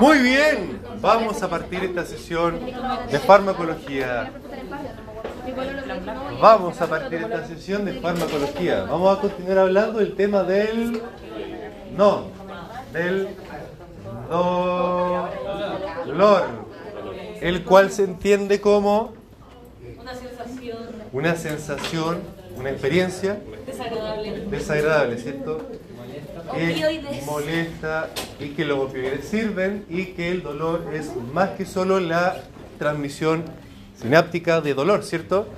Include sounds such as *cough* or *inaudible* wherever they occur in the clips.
Muy bien, vamos a partir esta sesión de farmacología. Vamos a partir esta sesión de farmacología. Vamos a continuar hablando del tema del... No, del dolor, el cual se entiende como Una sensación una sensación, una experiencia desagradable. desagradable, ¿cierto? Que molesta y que los opioides sirven y que el dolor es más que solo la transmisión sináptica de dolor, ¿cierto?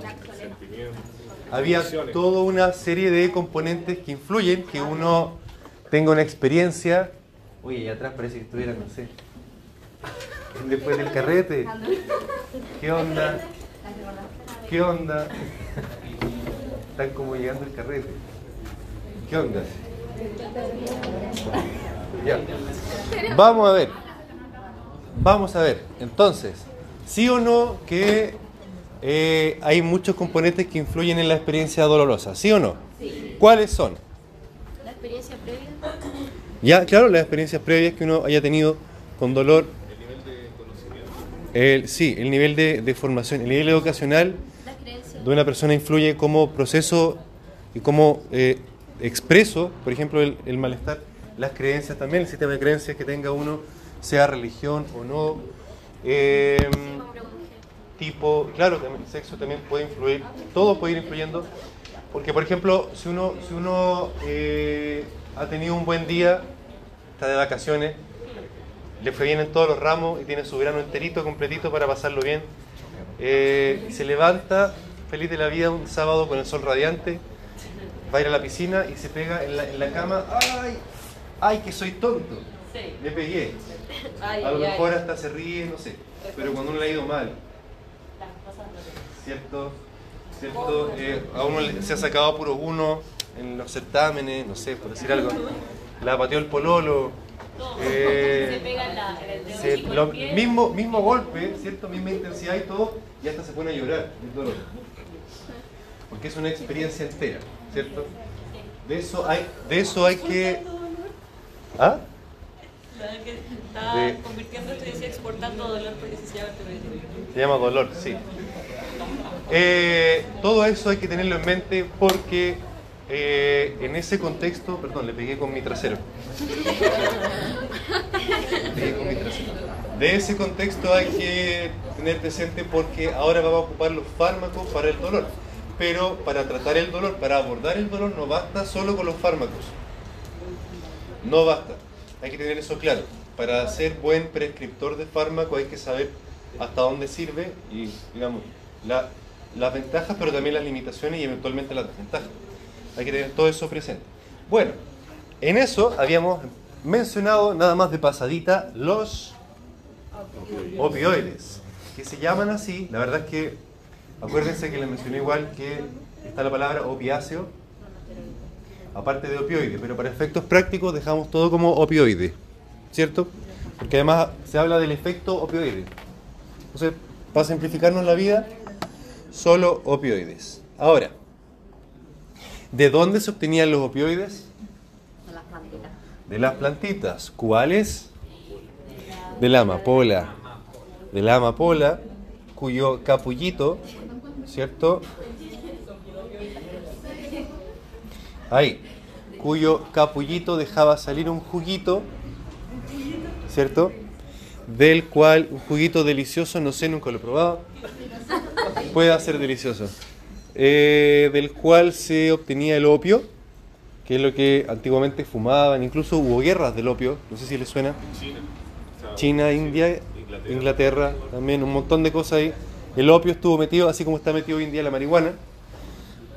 Había toda una serie de componentes que influyen que uno tenga una experiencia. Oye, allá atrás parece que estuviera, no sé. Después del carrete. ¿Qué onda? ¿Qué onda? Están como llegando el carrete. ¿Qué onda? Ya. Vamos a ver. Vamos a ver. Entonces, sí o no que eh, hay muchos componentes que influyen en la experiencia dolorosa. ¿Sí o no? ¿Cuáles son? La experiencia previa. Ya, claro, las experiencias previas que uno haya tenido con dolor. El, sí, el nivel de, de formación, el nivel educacional de una persona influye como proceso y como eh, expreso, por ejemplo, el, malestar, las creencias también, el sistema de creencias que tenga uno, sea religión o no. eh, tipo, claro, el sexo también puede influir, todo puede ir influyendo, porque por ejemplo, si uno, si uno eh, ha tenido un buen día, está de vacaciones, le fue bien en todos los ramos y tiene su verano enterito, completito para pasarlo bien, eh, se levanta feliz de la vida un sábado con el sol radiante, va a ir a la piscina y se pega en la, en la cama, ¡ay! ¡Ay, que soy tonto! Sí. Me pegué. *laughs* Ay, A lo mejor ay. hasta se ríe, no sé. Pero cuando uno le ha ido mal. ¿cierto? ¿Cierto? Eh, a uno se ha sacado puro uno en los certámenes, no sé, por decir algo. La pateó el pololo. Eh, *laughs* se lo- mismo, mismo golpe, ¿cierto? Misma intensidad y todo, y hasta se pone a llorar del dolor. Porque es una experiencia entera, ¿cierto? De eso hay, de eso hay que... ¿Ah? Que está De- convirtiendo esto decía exportando dolor porque se llama Se llama dolor, sí. Eh, todo eso hay que tenerlo en mente porque eh, en ese contexto, perdón, le pegué con mi trasero. Le pegué con mi trasero. De ese contexto hay que tener presente porque ahora vamos a ocupar los fármacos para el dolor. Pero para tratar el dolor, para abordar el dolor, no basta solo con los fármacos. No basta. Hay que tener eso claro. Para ser buen prescriptor de fármaco hay que saber hasta dónde sirve y, digamos, la- las ventajas, pero también las limitaciones y eventualmente las desventajas. Hay que tener todo eso presente. Bueno, en eso habíamos mencionado nada más de pasadita los opioides, que se llaman así. La verdad es que, acuérdense que les mencioné igual que está la palabra opiáceo, aparte de opioide, pero para efectos prácticos dejamos todo como opioide, ¿cierto? Porque además se habla del efecto opioide. Entonces, para simplificarnos la vida, solo opioides. Ahora, ¿de dónde se obtenían los opioides? Con las plantitas. De las plantitas. ¿Cuáles? De la amapola. De la amapola, cuyo capullito, ¿cierto? Ahí, cuyo capullito dejaba salir un juguito, ¿cierto? Del cual, un juguito delicioso, no sé, nunca lo he probado. Puede ser delicioso. Eh, del cual se obtenía el opio, que es lo que antiguamente fumaban, incluso hubo guerras del opio, no sé si les suena. China, India, Inglaterra. también un montón de cosas ahí. El opio estuvo metido, así como está metido hoy en día la marihuana.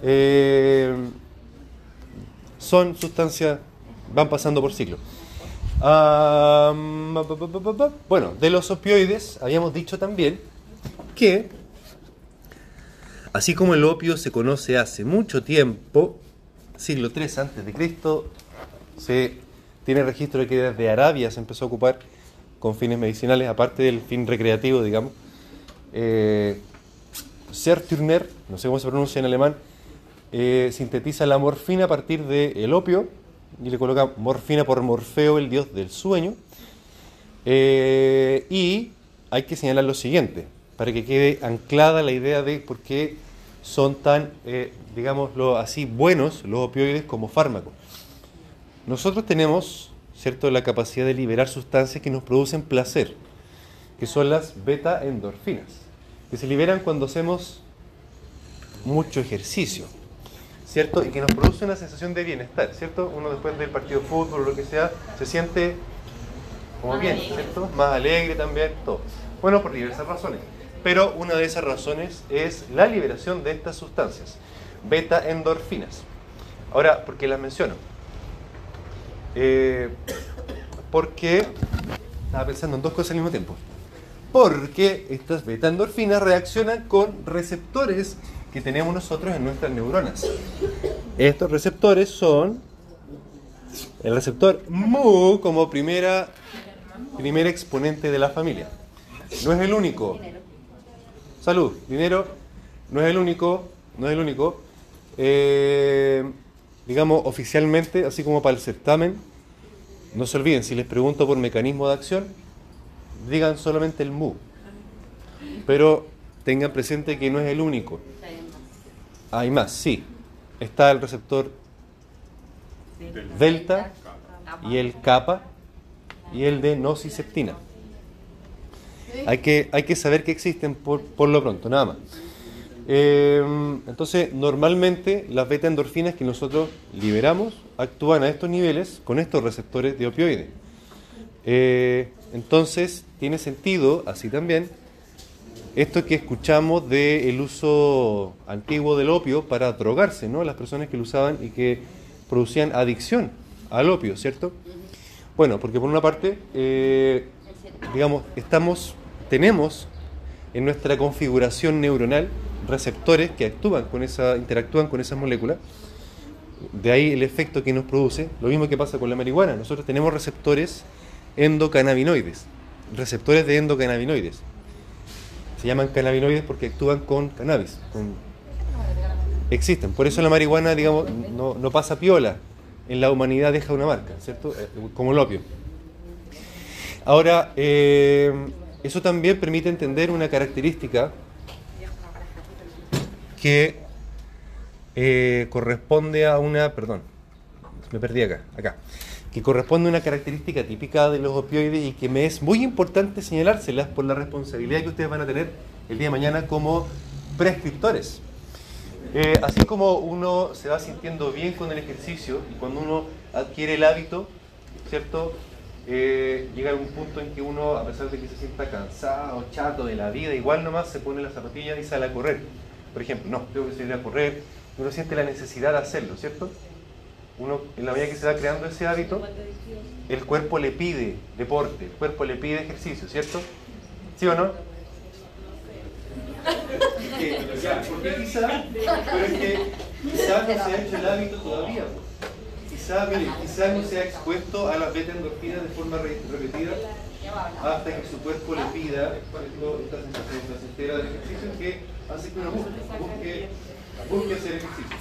Eh, son sustancias, van pasando por pa, pa. bueno, de los opioides habíamos dicho también que, así como el opio se conoce hace mucho tiempo, siglo III antes de Cristo, se tiene registro de que desde Arabia se empezó a ocupar con fines medicinales, aparte del fin recreativo, digamos. Eh, Serturner, no sé cómo se pronuncia en alemán, eh, sintetiza la morfina a partir del opio y le coloca morfina por Morfeo, el dios del sueño. Eh, y hay que señalar lo siguiente, para que quede anclada la idea de por qué son tan, eh, digámoslo así, buenos los opioides como fármacos. Nosotros tenemos, ¿cierto?, la capacidad de liberar sustancias que nos producen placer, que son las beta-endorfinas, que se liberan cuando hacemos mucho ejercicio, ¿cierto? Y que nos produce una sensación de bienestar, ¿cierto? Uno después del partido de fútbol o lo que sea, se siente como Más bien, alegre. ¿cierto? Más alegre también, todo. Bueno, por diversas razones. Pero una de esas razones es la liberación de estas sustancias, beta-endorfinas. Ahora, ¿por qué las menciono? Eh, porque estaba pensando en dos cosas al mismo tiempo. Porque estas beta-endorfinas reaccionan con receptores que tenemos nosotros en nuestras neuronas. Estos receptores son el receptor mu como primera, primer exponente de la familia. No es el único. Salud, dinero, no es el único, no es el único. Eh, digamos, oficialmente, así como para el certamen, no se olviden, si les pregunto por mecanismo de acción, digan solamente el mu. Pero tengan presente que no es el único. Hay más, sí. Está el receptor delta y el kappa y el de nociceptina. Hay que, hay que saber que existen por, por lo pronto, nada más. Eh, entonces, normalmente las beta endorfinas que nosotros liberamos actúan a estos niveles con estos receptores de opioides. Eh, entonces, tiene sentido, así también, esto que escuchamos del uso antiguo del opio para drogarse, ¿no? Las personas que lo usaban y que producían adicción al opio, ¿cierto? Bueno, porque por una parte, eh, digamos, estamos, tenemos en nuestra configuración neuronal receptores que actúan con esa, interactúan con esas moléculas. De ahí el efecto que nos produce. Lo mismo que pasa con la marihuana. Nosotros tenemos receptores endocannabinoides. Receptores de endocannabinoides. Se llaman cannabinoides porque actúan con cannabis. Existen. Por eso la marihuana, digamos, no, no pasa piola. En la humanidad deja una marca, ¿cierto? Eh, Como el opio. Ahora, eh, eso también permite entender una característica que eh, corresponde a una, perdón, me perdí acá, acá, que corresponde a una característica típica de los opioides y que me es muy importante señalárselas por la responsabilidad que ustedes van a tener el día de mañana como prescriptores. Eh, así como uno se va sintiendo bien con el ejercicio y cuando uno adquiere el hábito, ¿cierto? Eh, llega a un punto en que uno, a pesar de que se sienta cansado, chato de la vida, igual nomás se pone las zapatillas y sale a correr. Por ejemplo, no, tengo que salir a correr, uno siente la necesidad de hacerlo, ¿cierto? Uno, en la medida que se va creando ese hábito, el cuerpo le pide deporte, el cuerpo le pide ejercicio, ¿cierto? ¿Sí o no? *laughs* Porque quizá, pero es que no se ha hecho el hábito todavía. pues. Quizá, mire, quizá no se ha expuesto a las beta endorfinas de forma re- repetida hasta que su cuerpo le pida esta sensación placentera del ejercicio que hace que uno busque, busque hacer ejercicio.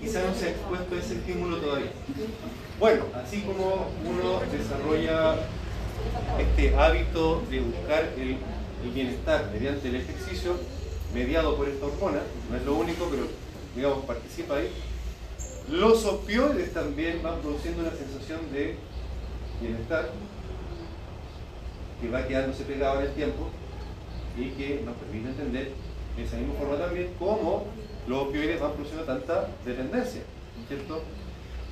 Quizá no se ha expuesto ese estímulo todavía. Bueno, así como uno desarrolla este hábito de buscar el, el bienestar mediante el ejercicio, mediado por esta hormona, no es lo único, pero digamos participa ahí, los opioides también van produciendo una sensación de bienestar que va quedándose pegado en el tiempo y que nos permite entender de esa misma forma también cómo los opioides van produciendo tanta dependencia, ¿cierto?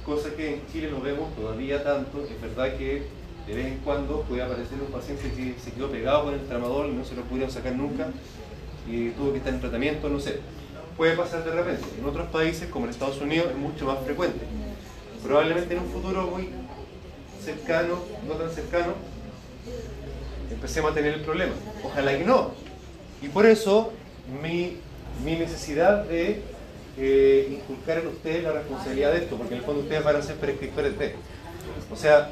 Cosa que en Chile no vemos todavía tanto, es verdad que de vez en cuando puede aparecer un paciente que se quedó pegado con el tramadol y no se lo pudieron sacar nunca y tuvo que estar en tratamiento, no sé. Puede pasar de repente. En otros países, como en Estados Unidos, es mucho más frecuente. Probablemente en un futuro muy cercano, no tan cercano, empecemos a tener el problema. Ojalá que no. Y por eso mi, mi necesidad de eh, inculcar en ustedes la responsabilidad de esto, porque en el fondo ustedes van a ser prescriptores de. O sea,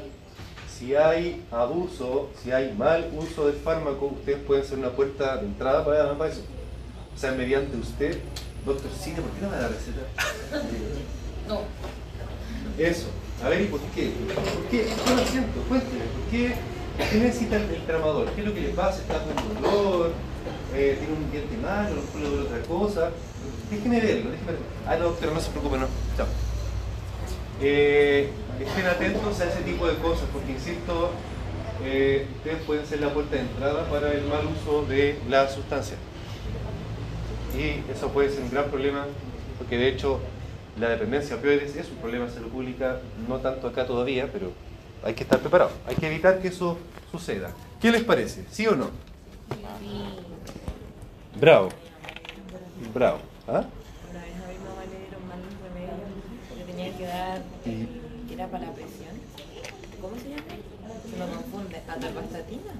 si hay abuso, si hay mal uso del fármaco, ustedes pueden ser una puerta de entrada para, para eso. O sea, mediante usted, doctor Cine, ¿por qué no me da la receta? *laughs* No. Eso. A ver, ¿y por qué? ¿Por qué? ¿Por qué lo siento? Cuénteme, ¿por qué ¿Qué necesita el, tramador? ¿Qué es lo que le pasa? ¿Está con dolor? Eh, ¿Tiene un diente malo? ¿No puede ver otra cosa? Déjeme verlo, déjeme verlo. Ah, no, pero no se preocupe, no. Chao. Eh, estén atentos a ese tipo de cosas, porque insisto, eh, ustedes pueden ser la puerta de entrada para el mal uso de la sustancia. Y eso puede ser un gran problema, porque de hecho la dependencia opioides es un problema de salud pública, no tanto acá todavía, pero hay que estar preparado. Hay que evitar que eso suceda. ¿Qué les parece? ¿Sí o no? Bravo. Bravo. ¿Ah? Una vez a mi mamá le dieron mal remedio que tenía que dar, que era para la presión. ¿Cómo se llama? Se me confunde. ¿Atorvastatina?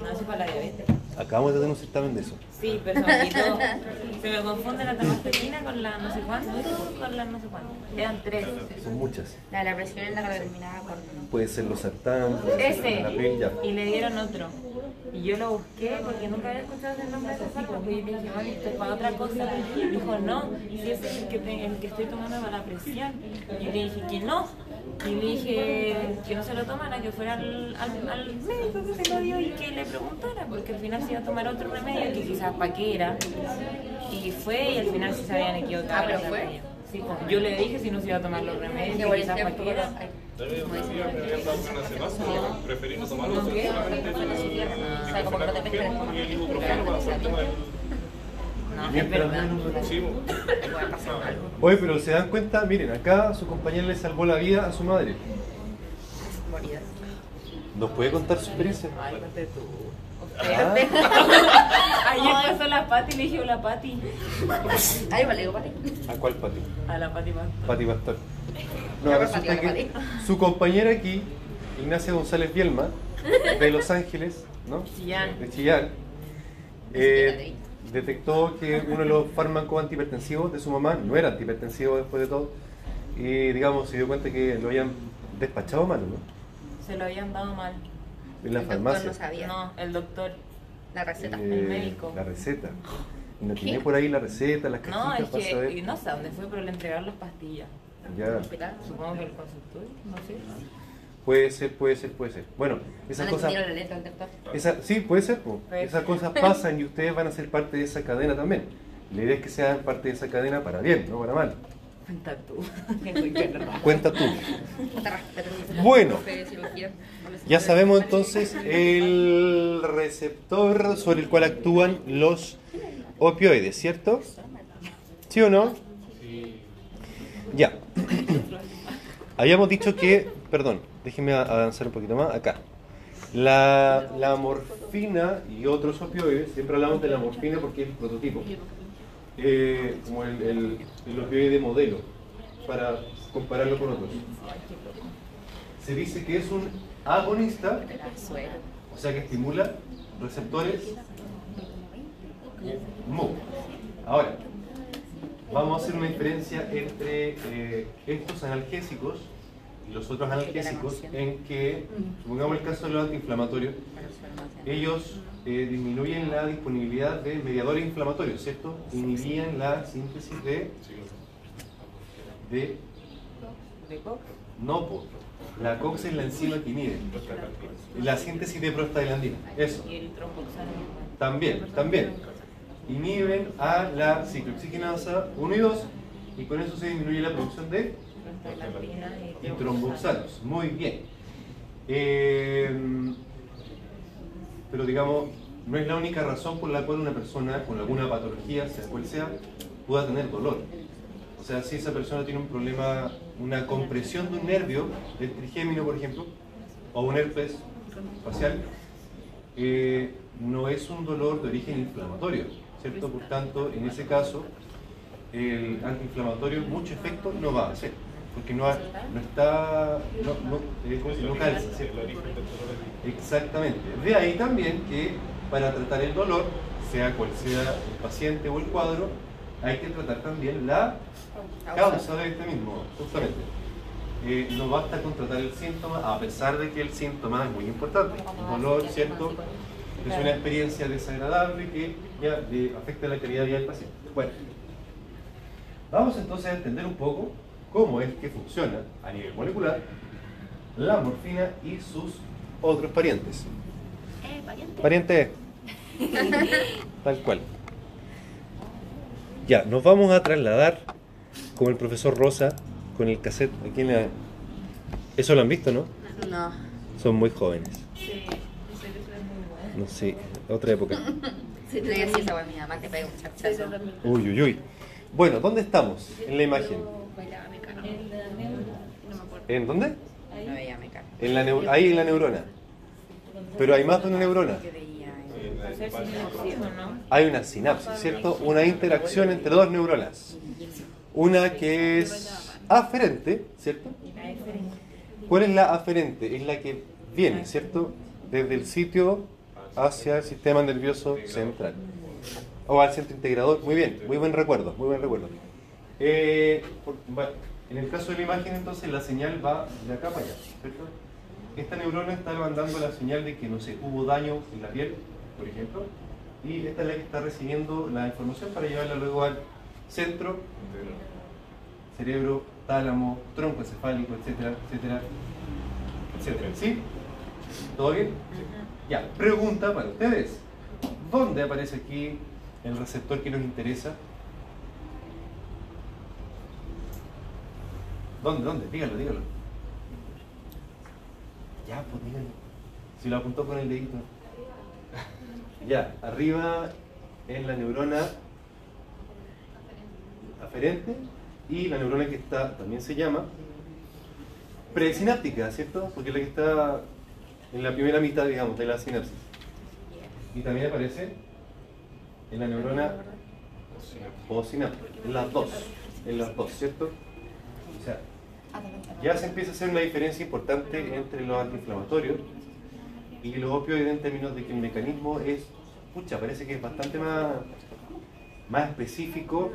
No, eso es para la diabetes. Acabamos de tener un certamen de eso. Sí, pero se me confunde la tabasterina con la no sé cuánto, con la no sé cuánto. Quedan tres. Son muchas. La de la presión es la que terminaba con. Puede ser los sartán, Ese. La piel, ya. Y le dieron otro. Y yo lo busqué porque nunca había escuchado ese nombre de ese fármaco. Y le dije, esto es para otra cosa. Y dijo, no, si ese es el que, el que estoy tomando para la presión. Y le dije que no. Y le dije que no se lo tomara, que fuera al, al, médico que se lo dio y que le preguntara, porque al final se iba a tomar otro remedio que quizás para qué era. Y fue y al final se habían equivocado. Ah, pero fue. Sí, pues, yo le dije si no se iba a tomar los remedios, que quizás para qué era. Tomarlo no Oye, pero se dan cuenta, miren, acá su compañera le salvó la vida a su madre. Moría. ¿Nos puede contar su experiencia? Ay, Ah. *laughs* Ayer pasó la Pati y le dije hola Pati. *laughs* Ay, vale, Pati. ¿A cuál Pati? A la Pati Pastor. Pati Pastor. No, resulta que su compañera aquí, Ignacia González Bielma, de Los Ángeles, ¿no? Chillán. De Chillán. Eh, detectó que uno de los fármacos antihipertensivos de su mamá no era antihipertensivo después de todo y digamos se dio cuenta que lo habían despachado mal, ¿no? Se lo habían dado mal. En la farmacia. no sabía. No, el doctor. La receta. el eh, médico. La receta. Y no tiene por ahí la receta, las cajitas No, es que no sé dónde fue, pero le entregaron las pastillas. Ya. Supongo que el consultorio, no sé. Puede ser, puede ser, puede ser. Bueno, esas no cosas. La letra doctor? Esa, sí, puede ser. Esas cosas *laughs* pasan y ustedes van a ser parte de esa cadena también. La idea es que sean parte de esa cadena para bien, no para mal. Cuenta tú. *laughs* Cuenta tú. Bueno, ya sabemos entonces el receptor sobre el cual actúan los opioides, ¿cierto? ¿Sí o no? Ya. Habíamos dicho que, perdón, déjenme avanzar un poquito más, acá. La, la morfina y otros opioides, siempre hablamos de la morfina porque es el prototipo eh, como el, el, el opioide modelo, para compararlo con otros. Se dice que es un agonista, o sea que estimula receptores. Ahora, vamos a hacer una diferencia entre eh, estos analgésicos y los otros analgésicos en que, supongamos el caso de los antiinflamatorios, ellos eh, disminuyen la disponibilidad de mediadores inflamatorios, ¿cierto? Inhibían la síntesis de... de... No, la COX es la enzima que inhibe. La síntesis de prostaglandina. Eso. Y el También, también. Inhiben a la ciclooxigenasa 1 y 2 y con eso se disminuye la producción de y tromboxanos. Muy bien. Eh, pero digamos, no es la única razón por la cual una persona con alguna patología, sea cual sea, pueda tener dolor. O sea, si esa persona tiene un problema, una compresión de un nervio, del trigémino por ejemplo, o un herpes facial, eh, no es un dolor de origen inflamatorio, ¿cierto? Por tanto, en ese caso, el antiinflamatorio mucho efecto no va a hacer porque no, no está, no, no, eh, no calza, Exactamente. De ahí también que para tratar el dolor, sea cual sea el paciente o el cuadro, hay que tratar también la causa de este mismo, justamente. Eh, no basta con tratar el síntoma, a pesar de que el síntoma es muy importante. El dolor, ¿cierto? Es una experiencia desagradable que ya afecta la calidad de vida del paciente. Bueno, vamos entonces a entender un poco cómo es que funciona a nivel molecular la morfina y sus otros parientes. Eh, pariente. Pariente. *laughs* Tal cual. Ya, nos vamos a trasladar como el profesor Rosa con el cassette. Aquí en la- Eso lo han visto, ¿no? No. Son muy jóvenes. Sí, No sé, otra época. Sí, tenía que decir esa mi mamá que pega un chachazo. Uy, uy, uy. Bueno, ¿dónde estamos en la imagen? ¿En dónde? En la neu- ahí en la neurona. Pero hay más de una neurona. Hay una sinapsis, ¿cierto? Una interacción entre dos neuronas. Una que es aferente, ¿cierto? ¿Cuál es la aferente? Es la que viene, ¿cierto? Desde el sitio hacia el sistema nervioso central. O al centro integrador. Muy bien, muy buen recuerdo, muy buen recuerdo. Eh, en el caso de la imagen, entonces, la señal va de acá para allá. Esta neurona está mandando la señal de que, no sé, hubo daño en la piel, por ejemplo, y esta es la que está recibiendo la información para llevarla luego al centro cerebro, tálamo, tronco encefálico, etcétera, etcétera, etcétera. ¿Sí? ¿Todo bien? Ya, pregunta para ustedes. ¿Dónde aparece aquí el receptor que nos interesa? ¿Dónde? ¿Dónde? Dígalo, dígalo. Ya, pues dígalo. Si lo apuntó con el dedito. Ya, arriba en la neurona aferente y la neurona que está, también se llama presináptica, ¿cierto? Porque es la que está en la primera mitad, digamos, de la sinapsis. Y también aparece en la neurona postsináptica, en las dos, en las dos, ¿cierto? O sea, ya se empieza a hacer una diferencia importante entre los antiinflamatorios y los opioides en términos de que el mecanismo es, pucha, parece que es bastante más, más específico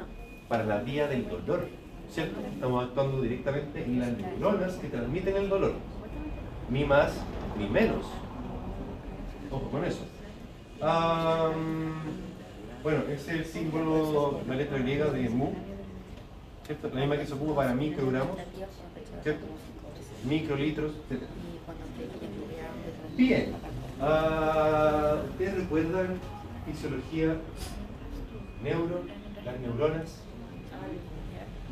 para la vía del dolor, ¿cierto? Estamos actuando directamente en las neuronas que transmiten el dolor, ni más ni menos. Ojo con eso. Bueno, es el símbolo, la letra griega de mu, ¿cierto? La misma que se ocupa para microgramos, ¿cierto? Microlitros, etc. Bien. Ah, ¿Ustedes recuerdan fisiología, neuro, las neuronas,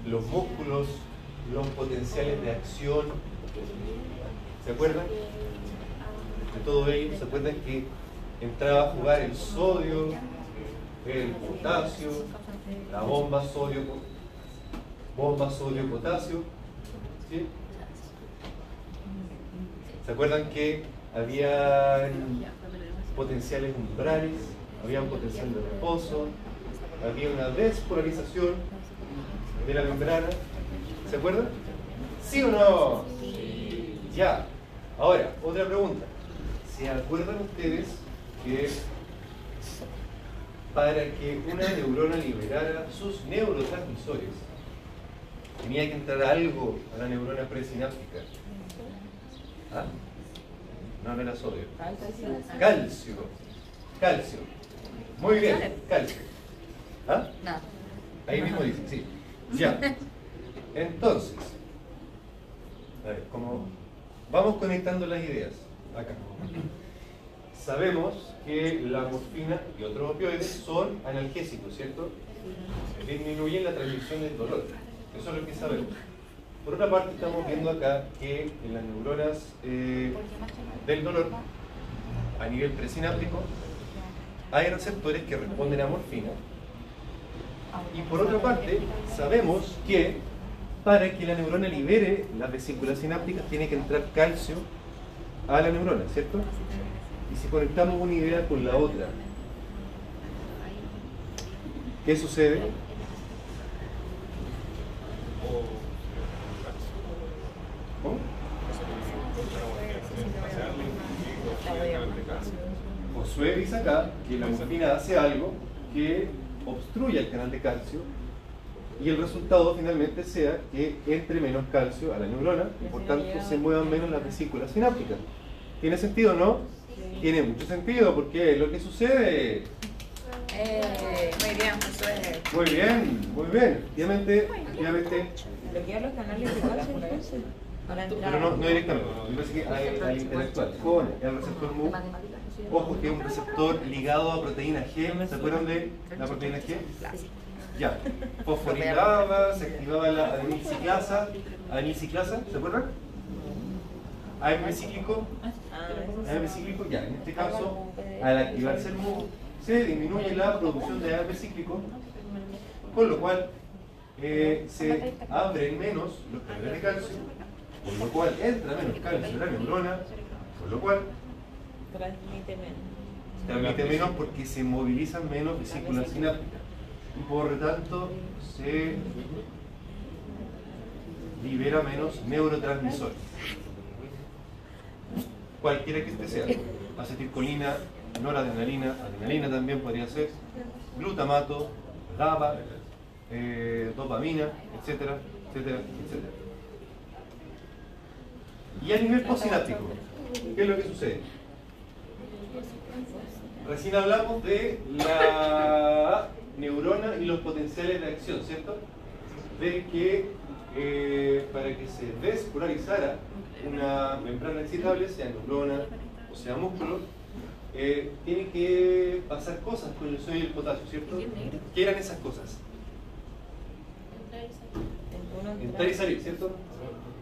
los músculos, los potenciales de acción? ¿Se acuerdan? De todo ello, ¿se acuerdan que entraba a jugar el sodio, el potasio, la bomba sodio, bomba sodio-potasio? ¿Sí? ¿Se acuerdan que había potenciales umbrales, había un potencial de reposo, había una despolarización de la membrana? ¿Se acuerdan? ¿Sí o no? Ya. Ahora, otra pregunta. ¿Se acuerdan ustedes que para que una neurona liberara sus neurotransmisores, tenía que entrar algo a la neurona presináptica? ¿Ah? No, no era sodio. Calcio. Calcio. Muy bien, calcio. ¿Ah? No. Ahí mismo dice, sí. Ya. Entonces, a ver, como vamos conectando las ideas acá. Sabemos que la morfina y otros opioides son analgésicos, ¿cierto? Disminuyen la transmisión del dolor. Eso es lo que sabemos. Por otra parte, estamos viendo acá que en las neuronas eh, del dolor, a nivel presináptico, hay receptores que responden a morfina. Y por otra parte, sabemos que para que la neurona libere las vesículas sinápticas tiene que entrar calcio a la neurona, ¿cierto? Y si conectamos una idea con la otra, ¿qué sucede? ¿Cómo? Josué dice acá que la morfina hace algo que obstruye el canal de calcio y el resultado finalmente sea que entre menos calcio a la neurona y por tanto se muevan menos las vesículas sinápticas. ¿Tiene sentido o no? Tiene mucho sentido porque lo que sucede... Eh, muy bien. Muy bien, muy bien. Efectivamente, efectivamente Bloquear los canales de calcio. Pero no, no directamente. Me parece que hay, hay interactuar con el receptor MU. Ojo que es un receptor ligado a proteína G. ¿Se acuerdan de la proteína G? Ya. Fosforilaba, se activaba la adenilciclasa. Adenilciclasa, ¿se acuerdan? AMP cíclico. AMP cíclico, ya. En este caso, al activarse el MU, se disminuye la producción de AMP cíclico, con lo cual eh, se abren menos los canales de calcio, con lo cual entra menos calcio en la neurona, con lo cual Transmite menos. transmite menos porque se movilizan menos vesículas sinápticas y por tanto se libera menos neurotransmisores. Cualquiera que este sea, acetilcolina, noradrenalina, adrenalina también podría ser, glutamato, GABA, eh, dopamina, etcétera, etcétera, etcétera. Y a nivel postsináptico, ¿qué es lo que sucede? Recién hablamos de la neurona y los potenciales de acción, ¿cierto? De que eh, para que se despolarizara una membrana excitable, sea neurona o sea músculo, eh, tiene que pasar cosas con el sodio y el potasio, ¿cierto? ¿Qué eran esas cosas? Entrar y salir, ¿cierto?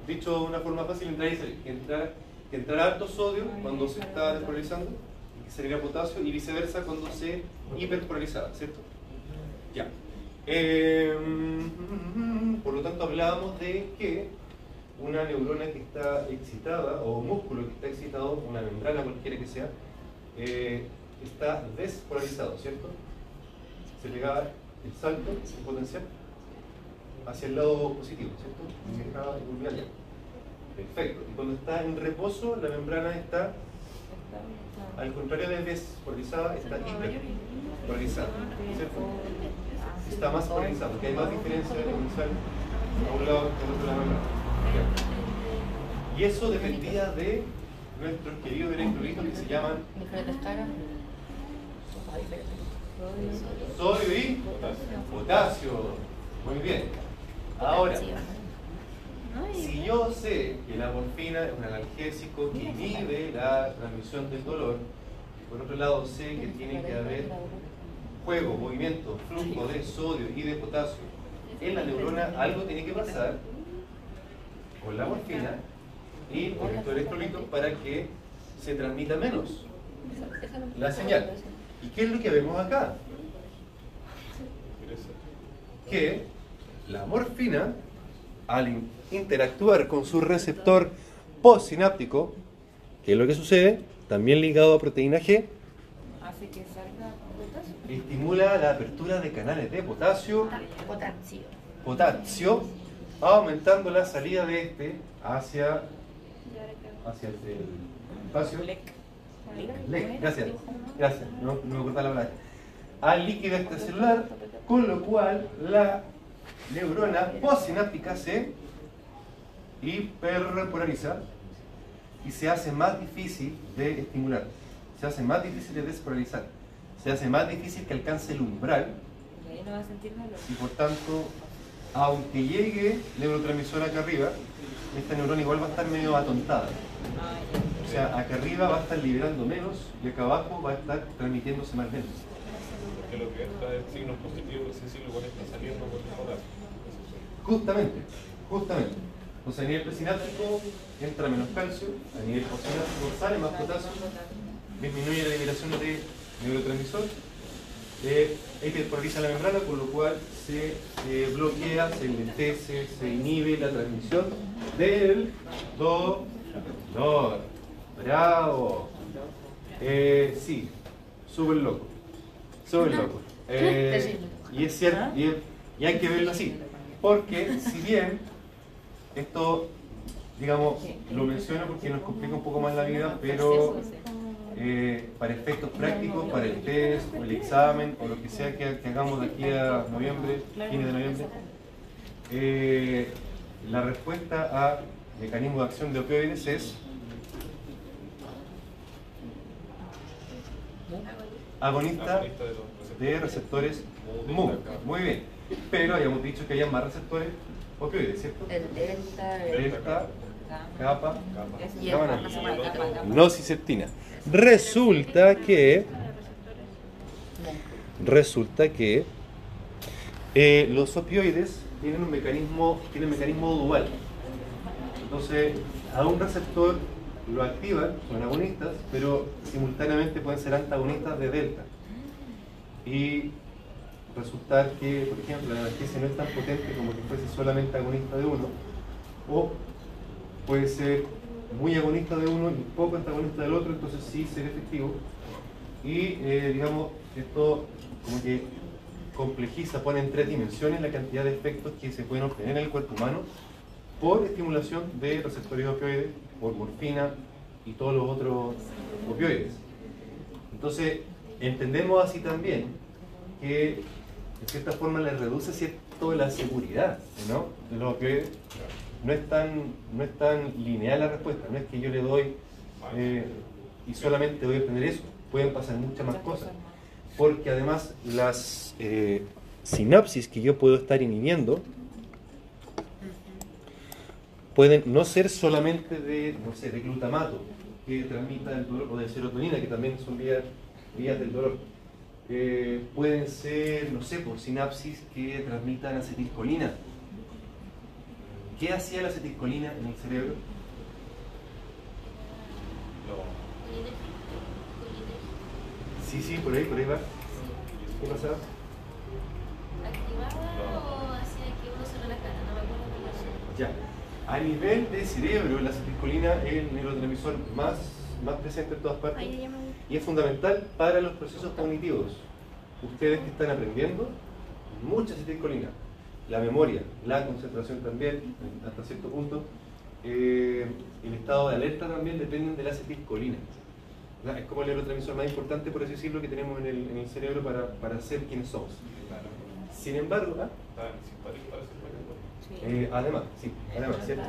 Dicho de una forma fácil, entrar y salir. Que entrar, que entrar alto sodio cuando se está despolarizando y que saliera potasio y viceversa cuando se hiperpolarizaba, ¿cierto? Ya. Eh, por lo tanto, hablábamos de que una neurona que está excitada o músculo que está excitado, una membrana cualquiera que sea, eh, está despolarizado, ¿cierto? Se pegaba el salto el potencial hacia el lado positivo, ¿cierto? Volvía allá. Perfecto. Y cuando está en reposo, la membrana está, al contrario de despolarizada, está hiperpolarizada, ¿cierto? Está más polarizada, porque hay más diferencia de potencial a un lado que al otro de la membrana. Ya. Y eso dependía de nuestros queridos electrolitos que se llaman sodio y potasio. Muy bien. Ahora, si yo sé que la morfina es un analgésico que inhibe la transmisión del dolor, por otro lado sé que tiene que haber juego, movimiento, flujo de sodio y de potasio. En la neurona, algo tiene que pasar con la morfina y con estos electrolitos para que se transmita menos la señal. ¿Y qué es lo que vemos acá? Que la morfina, al interactuar con su receptor postsináptico, ¿qué es lo que sucede? También ligado a proteína G, Hace que salga potasio. estimula la apertura de canales de potasio, Potasio. potasio, aumentando la salida de este hacia, hacia el espacio. Le- gracias, gracias, no, no me acuerdo la palabra. Al líquido extracelular, con lo cual la neurona postsináptica se hiperpolariza y se hace más difícil de estimular, se hace más difícil de despolarizar, se hace más difícil que alcance el umbral Y ahí no va a sentir dolor. y por tanto, aunque llegue neurotransmisor acá arriba, esta neurona igual va a estar medio atontada. O sea, acá arriba va a estar liberando menos y acá abajo va a estar transmitiéndose más lento. Porque lo que está en signos positivos es decir, igual está saliendo por el potasio. Justamente, justamente. O sea, a nivel presináptico entra menos calcio, a nivel postsináptico sale más potasio, disminuye la liberación de neurotransmisor, eh, hiperpolariza la membrana, con lo cual se eh, bloquea, se enlentece, se inhibe la transmisión del dolor. Bravo. Eh, sí, súper loco. Súper loco. Eh, y es cierto, y, es- y hay que verlo así. Porque si bien esto, digamos, lo menciono porque nos complica un poco más la vida, pero eh, para efectos prácticos, para el test o el examen o lo que sea que, hagamos de aquí a noviembre, fines de noviembre, eh, la respuesta a mecanismo de acción de opioides es agonista de receptores MU. Muy bien. Pero habíamos dicho que había más receptores opioides, ¿cierto? El delta, Delta, capa, Y capa el puede capa. nociceptina. Resulta que resulta que eh, los opioides tienen un mecanismo tienen un mecanismo dual. Entonces, a un receptor lo activan, son agonistas, pero simultáneamente pueden ser antagonistas de delta. Y resultar que, por ejemplo, la analgesia no es tan potente como que fuese solamente agonista de uno, o puede ser muy agonista de uno y poco antagonista del otro, entonces sí ser efectivo. Y eh, digamos, esto como que complejiza, pone en tres dimensiones la cantidad de efectos que se pueden obtener en el cuerpo humano por estimulación de receptores opioides, por morfina y todos los otros opioides. Entonces, entendemos así también que de cierta forma le reduce cierto la seguridad ¿no? los opioides. No es, tan, no es tan lineal la respuesta, no es que yo le doy eh, y solamente voy a obtener eso, pueden pasar muchas más cosas. Porque además las eh, sinapsis que yo puedo estar inhibiendo pueden no ser solamente de glutamato, que transmita el dolor, o de serotonina, que también son vías, vías del dolor. Eh, pueden ser, no sé, por sinapsis que transmitan acetilcolina. ¿Qué hacía la acetilcolina en el cerebro? Sí, sí, por ahí, por ahí va. ¿Qué pasaba? ¿Activaba o hacía que uno se relajara? No me acuerdo. Ya. A nivel de cerebro, la acetilcolina es el neurotransmisor más, más presente en todas partes Ahí ya me y es fundamental para los procesos cognitivos. Ustedes que están aprendiendo, mucha acetilcolina. La memoria, la concentración también, hasta cierto punto. Eh, el estado de alerta también dependen de la acetilcolina. ¿verdad? Es como el neurotransmisor más importante, por así decirlo, que tenemos en el, en el cerebro para, para ser quienes somos. Sin embargo, ¿ah? Está simpático para ser bueno. Eh, además, sí, además, ¿cierto?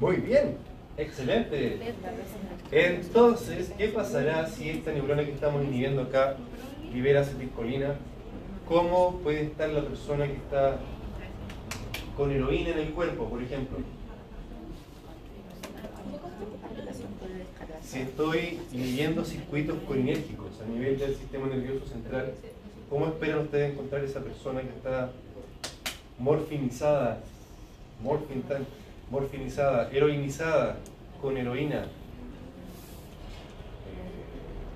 Muy bien, excelente. Entonces, ¿qué pasará si esta neurona que estamos inhibiendo acá libera acetilcolina? ¿Cómo puede estar la persona que está con heroína en el cuerpo, por ejemplo? Si estoy inhibiendo circuitos colinérgicos a nivel del sistema nervioso central, ¿cómo esperan ustedes encontrar esa persona que está morfinizada, morfin, tan- morfinizada, heroinizada con heroína?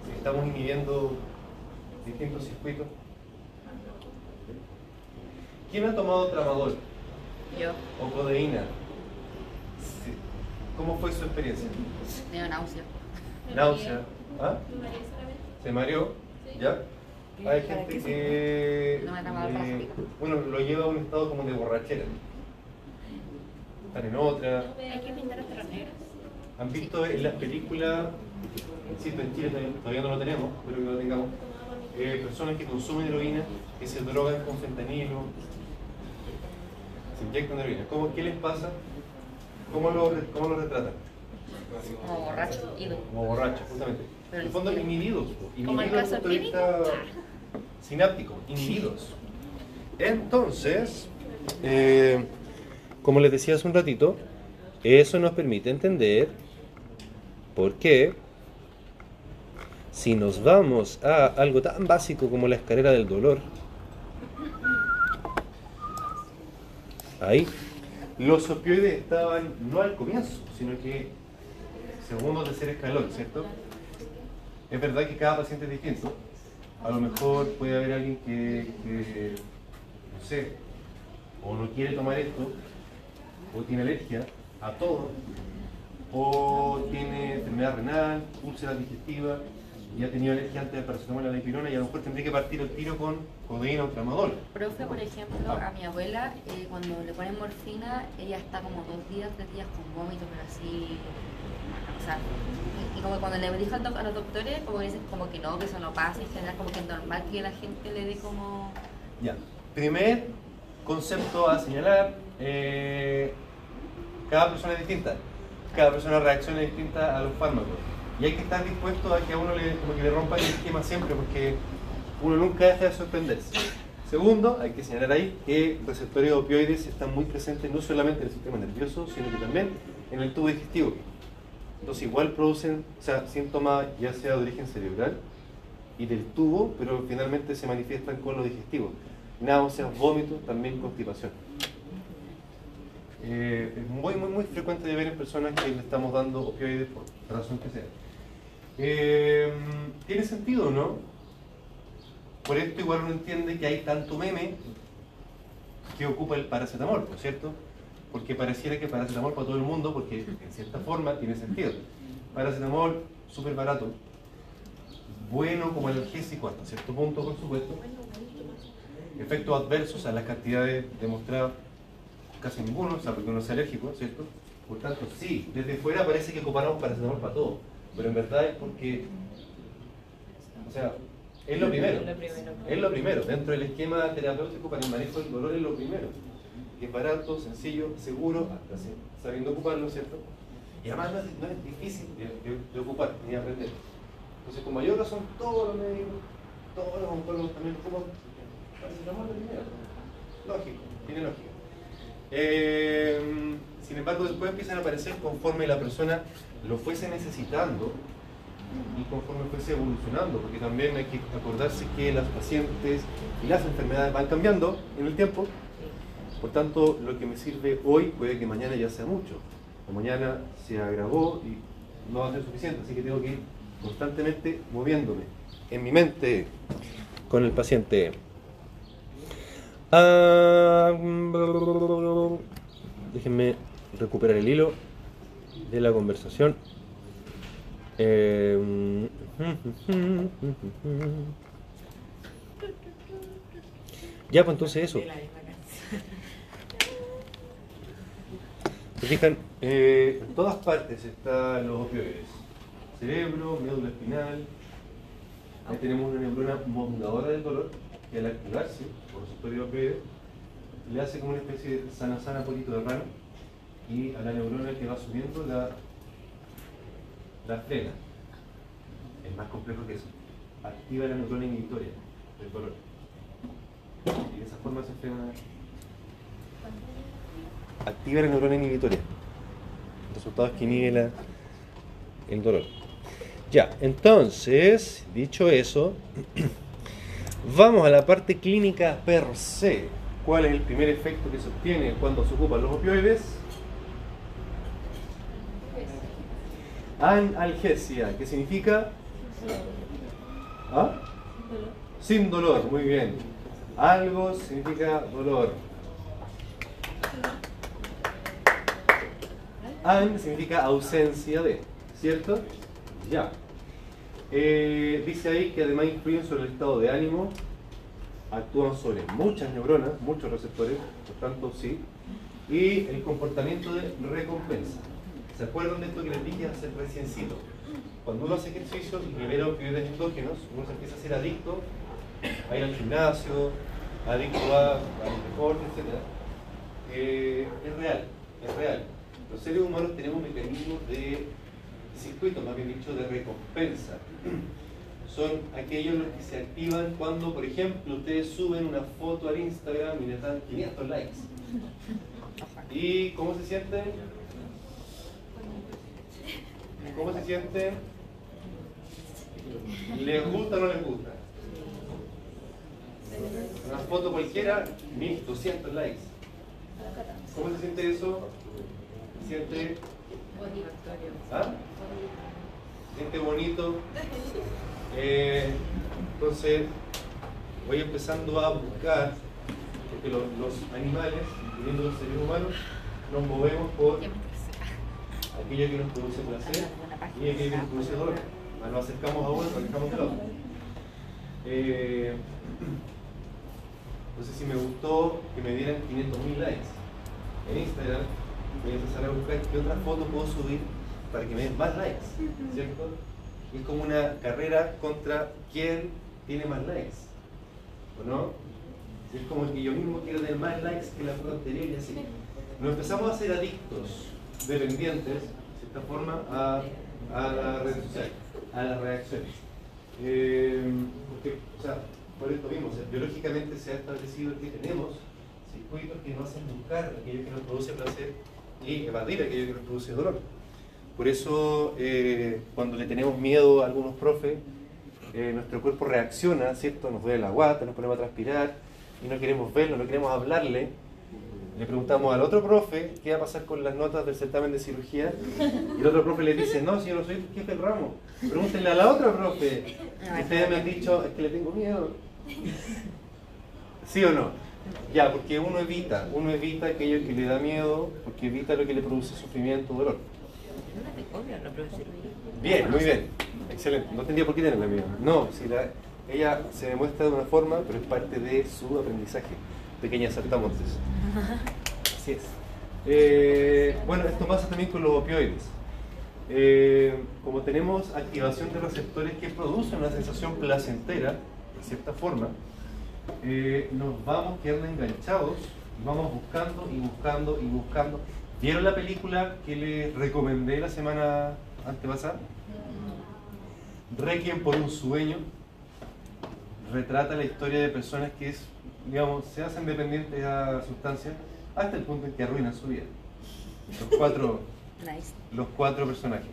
Si estamos inhibiendo distintos circuitos. ¿Quién ha tomado tramadol Yo, o codeína? Sí. ¿Cómo fue su experiencia? me dio náusea. Náusea. ¿Ah? ¿Se mareó? ¿Ya? Hay gente que eh, bueno, lo lleva a un estado como de borrachera. Están en otra. Hay que pintar hasta los negros. ¿Han visto en las películas, insisto, en Chile todavía- no lo tenemos, pero que lo tengamos, eh, personas que consumen heroína, que se drogan con fentanilo, se inyectan heroína? ¿Cómo, ¿Qué les pasa? ¿Cómo lo, cómo lo retratan? Como borracho, ido. Como borrachos, justamente. En el fondo, inhibidos. Como el caso sináptico, inhibidos. Entonces, eh, como les decía hace un ratito, eso nos permite entender por qué, si nos vamos a algo tan básico como la escalera del dolor, ahí, los opioides estaban no al comienzo, sino que segundos de ser escalón, ¿cierto? Es verdad que cada paciente es distinto. A lo mejor puede haber alguien que, que, no sé, o no quiere tomar esto, o tiene alergia a todo, o tiene enfermedad renal, úlceras digestivas, y ha tenido alergia antes de paracetamol a la dipirona, y a lo mejor tendría que partir el tiro con codeína o tramadol. Profe, por ejemplo, a mi abuela, eh, cuando le ponen morfina, ella está como dos días, tres días con vómitos, pero así. O sea, y, y como cuando le dijo a los doctores, como que dicen como que no, que eso no pasa, y en general como que es normal que la gente le dé como. Ya. Primer concepto a señalar, eh, cada persona es distinta, cada persona reacciona distinta a los fármacos. Y hay que estar dispuesto a que a uno le, rompa el esquema siempre, porque uno nunca deja de sorprenderse. Segundo, hay que señalar ahí que receptores de opioides están muy presentes no solamente en el sistema nervioso, sino que también en el tubo digestivo. Entonces igual producen o sea, síntomas ya sea de origen cerebral y del tubo, pero finalmente se manifiestan con lo digestivo. Náuseas, vómitos, también constipación. Eh, es muy, muy, muy frecuente de ver en personas que le estamos dando opioides por razón que sea. Eh, ¿Tiene sentido no? Por esto igual uno entiende que hay tanto meme que ocupa el paracetamol, ¿no es cierto? Porque pareciera que paracetamol para todo el mundo, porque en cierta forma tiene sentido. Paracetamol, súper barato, bueno como analgésico hasta cierto punto, por supuesto. Efectos adversos a las cantidades demostradas, casi ninguno, o sea, porque uno es alérgico, ¿cierto? Por tanto, sí, desde fuera parece que ocupamos paracetamol para todo, pero en verdad es porque, o sea, es lo primero. Es lo primero. Dentro del esquema terapéutico para el manejo del dolor es lo primero. Que es barato, sencillo, seguro, hasta sabiendo ocuparlo, ¿cierto? Y además no es, no es difícil de, de, ocupar ni aprender. Entonces, con mayor razón, todos los médicos, todos los oncólogos también ocupan paracetamol primero. Lógico, tiene lógica. Eh, sin embargo, después empiezan a aparecer conforme la persona lo fuese necesitando y conforme fuese evolucionando, porque también hay que acordarse que las pacientes y las enfermedades van cambiando en el tiempo. Por tanto, lo que me sirve hoy puede que mañana ya sea mucho. O mañana se agravó y no va a ser suficiente, así que tengo que ir constantemente moviéndome en mi mente con el paciente. Ah, déjenme recuperar el hilo de la conversación. Eh, ya, pues entonces eso. Se fijan, eh, en todas partes están los opioides. Cerebro, médula espinal. Ahí tenemos una neurona moduladora del dolor al activarse por receptores de opioides le hace como una especie de sana sana polito de rano y a la neurona que va subiendo la la frena. Es más complejo que eso. Activa la neurona inhibitoria del dolor. Y de esa forma se frena. Activa la neurona inhibitoria. El resultado es que inhibe el dolor. Ya, entonces, dicho eso, *clears throat* vamos a la parte clínica per se. ¿Cuál es el primer efecto que se obtiene cuando se ocupan los opioides? Analgesia, ¿qué significa? ¿Ah? Sin dolor, muy bien. Algo significa dolor. An significa ausencia de, ¿cierto? Ya. Eh, dice ahí que además influyen sobre el estado de ánimo, actúan sobre muchas neuronas, muchos receptores, por tanto sí, y el comportamiento de recompensa. ¿Se acuerdan de esto que les dije hace reciencito? Cuando uno hace ejercicio y libera opioides endógenos, uno se empieza a ser adicto a ir al gimnasio, adicto a, los deportes, etc. Eh, es real, es real. Los seres humanos tenemos mecanismos de circuitos, más bien dicho, de recompensa. Son aquellos los que se activan cuando, por ejemplo, ustedes suben una foto al Instagram y les dan 500 likes. ¿Y cómo se sienten? ¿Cómo se siente? ¿Les gusta o no les gusta? Una foto cualquiera, 1200 likes. ¿Cómo se siente eso? ¿Se ¿Ah? ¿Se siente bonito? *laughs* Eh, entonces, voy empezando a buscar, porque los, los animales, incluyendo los seres humanos, nos movemos por aquello que nos produce placer y aquello que nos produce dolor. Nos acercamos a uno, nos alejamos del otro. Eh, no sé si me gustó que me dieran 500.000 likes en Instagram. Voy a empezar a buscar qué otra foto puedo subir para que me den más likes, ¿cierto? Es como una carrera contra quién tiene más likes, ¿o no? Es como que yo mismo quiero tener más likes que la foto anterior y así. Nos empezamos a ser adictos dependientes, de cierta forma, a, a las redes sociales, a las reacciones. Eh, porque, o sea, por esto mismo, biológicamente se ha establecido que tenemos circuitos que nos hacen buscar aquello que nos produce placer y evadir aquello que nos produce dolor. Por eso, eh, cuando le tenemos miedo a algunos profes, eh, nuestro cuerpo reacciona, ¿cierto? Nos duele la guata, nos ponemos a transpirar y no queremos verlo, no queremos hablarle. Le preguntamos al otro profe qué va a pasar con las notas del certamen de cirugía y el otro profe le dice, no, si yo no soy jefe del ramo, pregúntenle a la otra profe. Y ustedes me han dicho, es que le tengo miedo. ¿Sí o no? Ya, porque uno evita, uno evita aquello que le da miedo, porque evita lo que le produce sufrimiento o dolor. Bien, muy bien. Excelente. No tendría por qué tenerle miedo. No, si la, ella se demuestra de una forma, pero es parte de su aprendizaje. Pequeña saltamontes. Así es. Eh, bueno, esto pasa también con los opioides. Eh, como tenemos activación de receptores que producen una sensación placentera, de cierta forma, eh, nos vamos quedando enganchados y vamos buscando y buscando y buscando. ¿Vieron la película que les recomendé la semana antepasada? Requiem por un sueño. Retrata la historia de personas que es, digamos, se hacen dependientes a sustancias hasta el punto en que arruinan su vida. Los cuatro, *laughs* los cuatro personajes.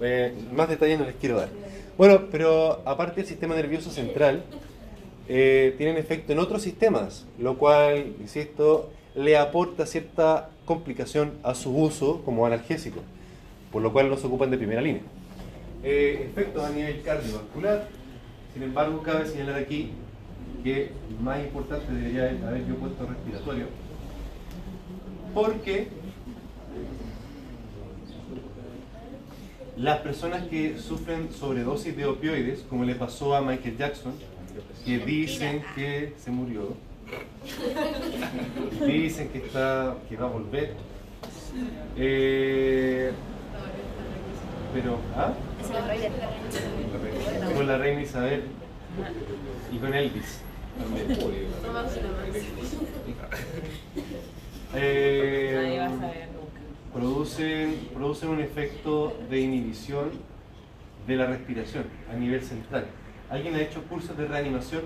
Eh, más detalles no les quiero dar. Bueno, pero aparte del sistema nervioso central, eh, tienen efecto en otros sistemas, lo cual, insisto, le aporta cierta complicación a su uso como analgésico, por lo cual no se ocupan de primera línea. Eh, efectos a nivel cardiovascular, sin embargo, cabe señalar aquí que más importante debería haber yo puesto respiratorio, porque las personas que sufren sobredosis de opioides, como le pasó a Michael Jackson, que dicen que se murió, dicen que está que va a volver, eh, pero ¿ah? con la reina Isabel y con Elvis. Eh, Nadie va a saber nunca. producen, producen un efecto de inhibición de la respiración a nivel central. ¿Alguien ha hecho cursos de reanimación?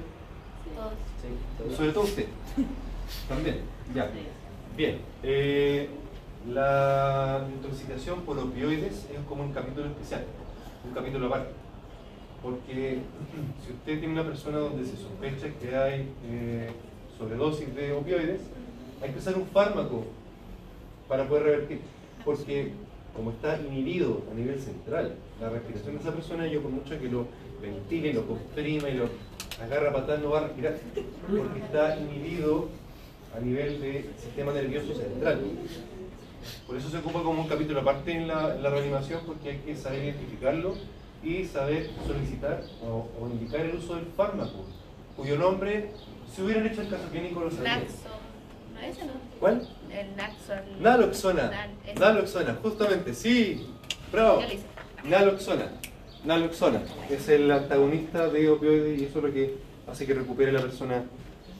Sobre todo usted. *laughs* También, ya. Bien. eh, la intoxicación por opioides es como un capítulo especial, un capítulo aparte. Porque *clears throat* si usted tiene una persona donde se sospecha que hay eh, sobredosis de opioides, hay que usar un fármaco para poder revertir. Porque como está inhibido a nivel central la respiración de esa persona, yo por mucho que lo ventile, lo comprima y lo agarra a patar, no va a respirar. Porque está inhibido a nivel del sistema nervioso central. Por eso se ocupa como un capítulo aparte en la, en la reanimación, porque hay que saber identificarlo y saber solicitar o, o indicar el uso del fármaco, cuyo nombre, si hubieran hecho el caso clínico, lo sabrían. ¿Cuál? El Naxo. el- Naloxona. Nal-. Naloxona, justamente, sí. Bravo. Naloxona. Naloxona. Es el antagonista de opioides y eso es lo que hace que recupere la persona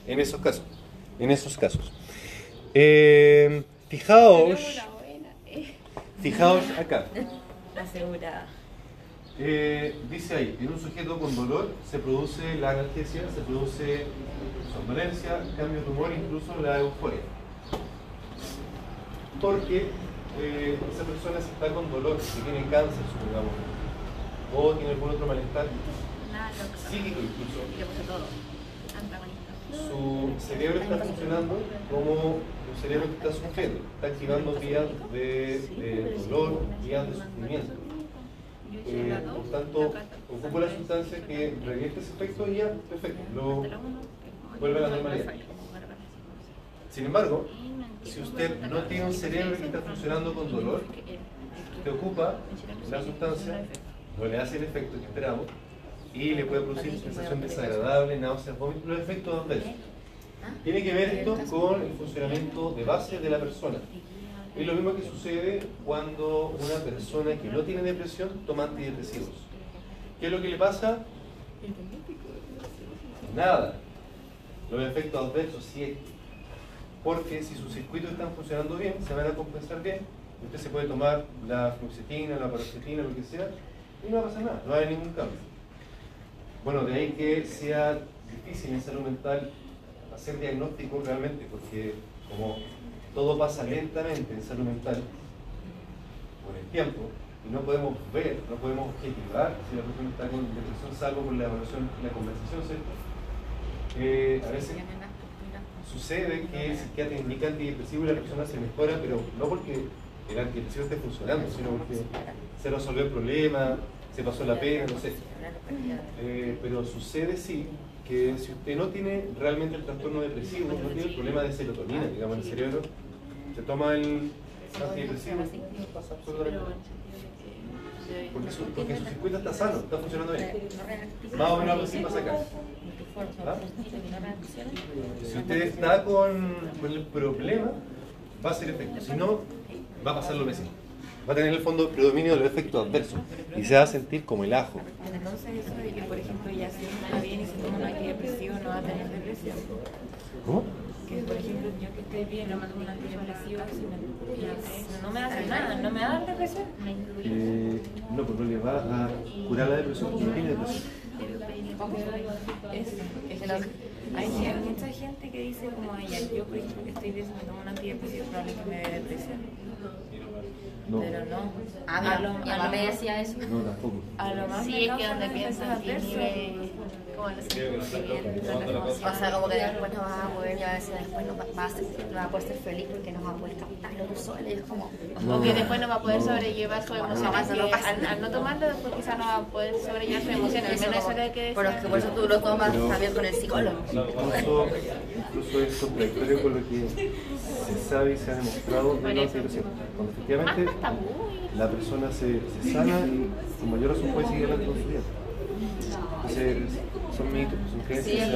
en esos casos. En esos casos. Eh, fijaos, eh. fijaos acá. *laughs* Asegurada. Eh, dice ahí, en un sujeto con dolor se produce la analgesia, se produce somnolencia, cambio de humor, incluso la euforia. Porque eh, esa persona está con dolor, si tiene cáncer, supongamos, o tiene algún otro malestar psíquico incluso, Y le puse todo. Antagonista. su cerebro está funcionando como un cerebro que está sufriendo, está activando vías de, de dolor, vías de sufrimiento. Eh, por tanto, ocupo la sustancia que revierte ese efecto y ya, perfecto, lo vuelve a la normalidad. Sin embargo, si usted no tiene un cerebro que está funcionando con dolor, usted ocupa la sustancia, no le hace el efecto que esperamos y le puede producir sensación desagradable, náuseas, vómitos, los efectos adversos. Tiene que ver esto con el funcionamiento de base de la persona. Es lo mismo que sucede cuando una persona que no tiene depresión toma antidepresivos. ¿Qué es lo que le pasa? Nada. Los efectos adversos sí. Porque si sus circuitos están funcionando bien, se van a compensar bien. Usted se puede tomar la fluoxetina, la paroxetina, lo que sea, y no va a pasar nada, no hay ningún cambio. Bueno, de ahí que sea difícil en salud mental hacer diagnóstico realmente, porque como todo pasa lentamente en salud mental, por el tiempo, y no podemos ver, no podemos objetivar si la persona está con depresión, salvo por la evaluación, la conversación, ¿cierto? Eh, a veces sucede que el psiquiatra indica antidepresivo y la persona se mejora, pero no porque el antidepresivo esté funcionando, sino porque se resolvió el problema, se pasó la pena, no sé. Eh, pero sucede sí que si usted no tiene realmente el trastorno depresivo, no tiene el problema de serotonina, digamos, en el cerebro, se toma el antidepresivo, porque su, porque su circuito está sano, está funcionando bien. Más o menos algo así pasa acá. ¿Ah? Si usted está con, con el problema, va a ser efecto. Si no, va a pasar lo mismo. Va a tener el fondo predominio de los efectos adversos y se va a sentir como el ajo. Entonces eso de que, por ejemplo, ya si uno está bien y se toma un antidepresivo no va a tener depresión. ¿Cómo? Que, por ejemplo, yo que estoy bien, no me tomo un antidepresivo, si no me hace nada, no me da depresión. Eh, no, pues no le va a curar la depresión porque no tiene depresión. Es, hay mucha gente que dice como ella, yo por ejemplo que estoy bien, si me tomo un antidepresivo, probable que me dé depresión. No, Pero no. Ah, mi, A lo- a lo me más- decía eso. no tampoco. A lo más Sí, me es que donde piensan que como los O sea, como que después no vas a poder, ya decía, después no va- vas a, ser- no vas a poder ser feliz porque no vas a poder captarlo tú sola. Y es como, O que después no va a poder No. sobrellevar su emoción. No, al, al no tomarlo, después quizás no va a poder sobrellevar su emoción. Al menos eso es que pero es que por eso tú lo tomas también con el psicólogo. Incluso, incluso es contradictorio con lo que se sabe y se ha demostrado de la antidepresión. Cuando efectivamente la persona se, se sana y con mayor razón puede seguir adelante con su vida. Entonces, son mitos, son creencias. Sí,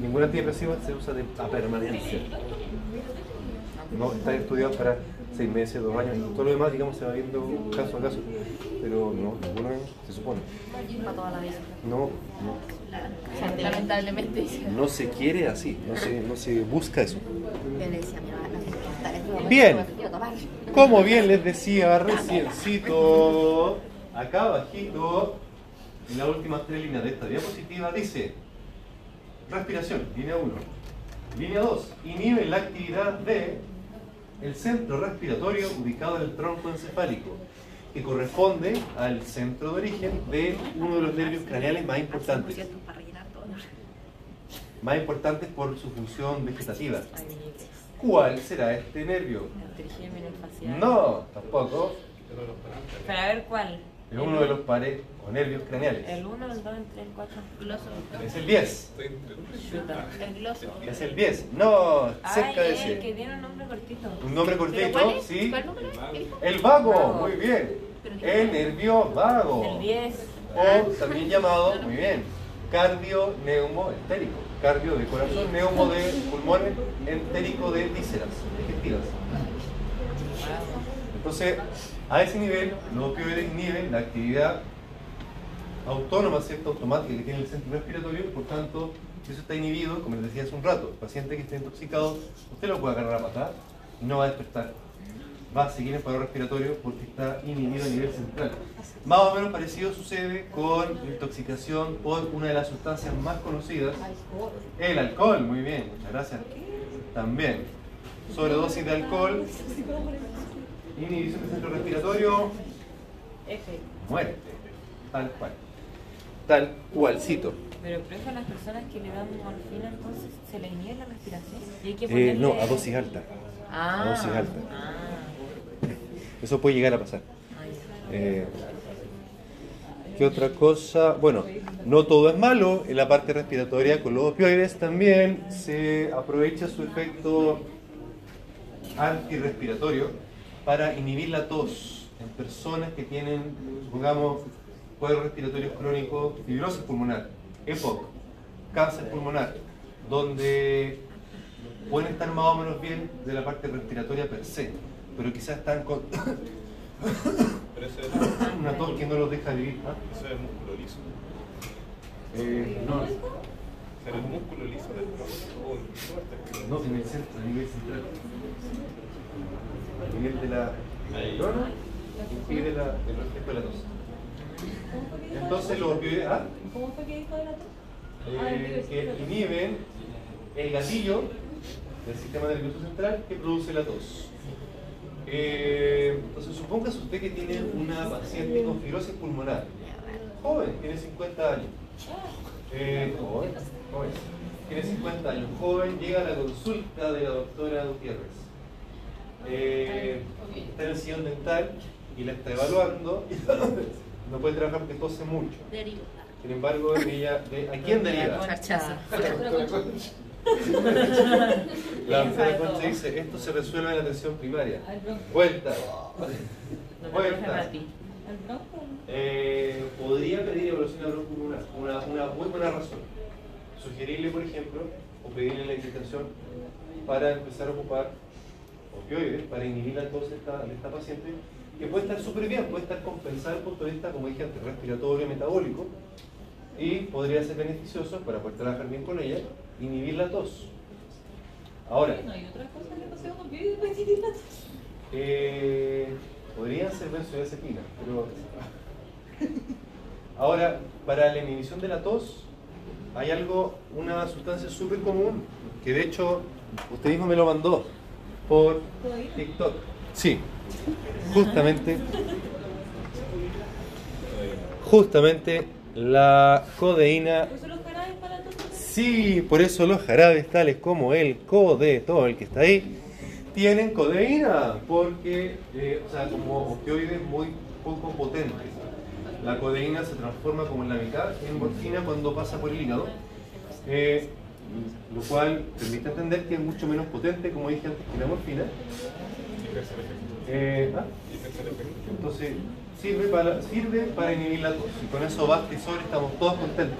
Ningún antidepresivo se usa de, a permanencia. No está estudiado para seis meses, dos años, y todo lo demás, digamos, se va viendo caso a caso. Pero no, ninguno se supone. Para toda la vida. No, no. Lamentablemente. No se quiere así, no se, no se busca eso. Este Bien. Como bien les decía reciencito, acá abajito, en las últimas tres líneas de esta diapositiva, dice respiración, línea 1. Línea 2, inhibe la actividad de el centro respiratorio ubicado en el tronco encefálico, que corresponde al centro de origen de uno de los nervios craneales más importantes. Más importantes por su función vegetativa. ¿Cuál será este nervio? No, tampoco. Pero a ver cuál. Es uno de los pares o nervios craneales. El 1, el 2, el 3, el 4. Gloso. Es el 10. Chuta. El gloso. Es el 10. No, Ay, cerca de el que ese. tiene un nombre cortito. Un nombre ¿Pero cortito, cuál es? sí. ¿Cuál número? El vago, Vago. muy bien. El nervio vago. El 10. O también llamado, muy bien, cardio neumo entérico. Cardio de corazón, neumo de pulmones, entérico de vísceras digestivas. Entonces, a ese nivel, los opioides inhiben la actividad autónoma, ¿cierto? automática que tiene el centro respiratorio, por tanto, si eso está inhibido, como les decía hace un rato, el paciente que esté intoxicado, usted lo puede agarrar a patada y no va a despertar. Va a seguir en paro respiratorio porque está inhibido a nivel central. Más o menos parecido sucede con intoxicación por una de las sustancias más conocidas, el alcohol. Muy bien, muchas gracias. También, sobredosis de alcohol, inhibición del centro respiratorio, muerte. Tal cual. Tal cualcito. Pero profe, a las personas que le dan morfina, entonces se le inhibe la respiración. Y hay que Eh, ponerle... no, a dosis alta. Ah. a dosis alta. Ah. Eso puede llegar a pasar. Eh, ¿Qué otra cosa? Bueno, no todo es malo. En la parte respiratoria con los opioides también se aprovecha su efecto antirrespiratorio para inhibir la tos en personas que tienen, supongamos, cuadros respiratorios crónicos, fibrosis pulmonar, EPOC, cáncer pulmonar, donde pueden estar más o menos bien de la parte respiratoria per se, pero quizás están con *coughs* Pero una tos que no los deja vivir. ¿ah? ese es el músculo liso. Eh, no, ¿Será el músculo liso del fuerte? no, en el centro, a nivel central. A nivel de la neurona, impide la, el reflejo de la tos. Entonces los opioides, ¿ah? ¿Cómo fue que dijo de la tos? eh, que inhiben el gatillo del sistema nervioso central que produce la tos. Eh, entonces, suponga usted que tiene una paciente con fibrosis pulmonar, joven, tiene 50 años. Eh, joven, joven, tiene 50 años, joven, llega a la consulta de la doctora Gutiérrez. Eh, está en el sillón dental y la está evaluando. *laughs* no puede trabajar porque tose mucho. Sin embargo, ella, de, ¿a quién deriva? Chachazo. La doctora Concha dice, esto se resuelve en la atención primaria. Vuelta. Vuelta. Eh, podría pedir evaluación de bronco una, una muy buena razón. Sugerirle, por ejemplo, o pedirle la indicación para empezar a ocupar opioides, para inhibir la tos de esta, de esta paciente, que puede estar súper bien, puede estar compensada desde el punto de vista, como dije antes, respiratorio, metabólico, y podría ser beneficioso para poder trabajar bien con ella, inhibir la tos. Ahora, No hay otra cosa que un opioide para inhibir la tos. eh, podrían ser benzodiazepinas, pero... Ahora, para la inhibición de la tos, hay algo, una sustancia súper común, que de hecho usted mismo me lo mandó por TikTok. Sí, justamente, justamente la codeína. Sí, por eso los jarabes tales como el code, todo el que está ahí, tienen codeína, porque, eh, o sea, como opioides muy poco potentes. La codeína se transforma como en la mitad en morfina cuando pasa por el hígado, eh, lo cual permite entender que es mucho menos potente, como dije antes, que la morfina. Eh, ¿ah? Entonces, sirve para, sirve inhibir la tos. Y con eso basta y sobre, estamos todos contentos.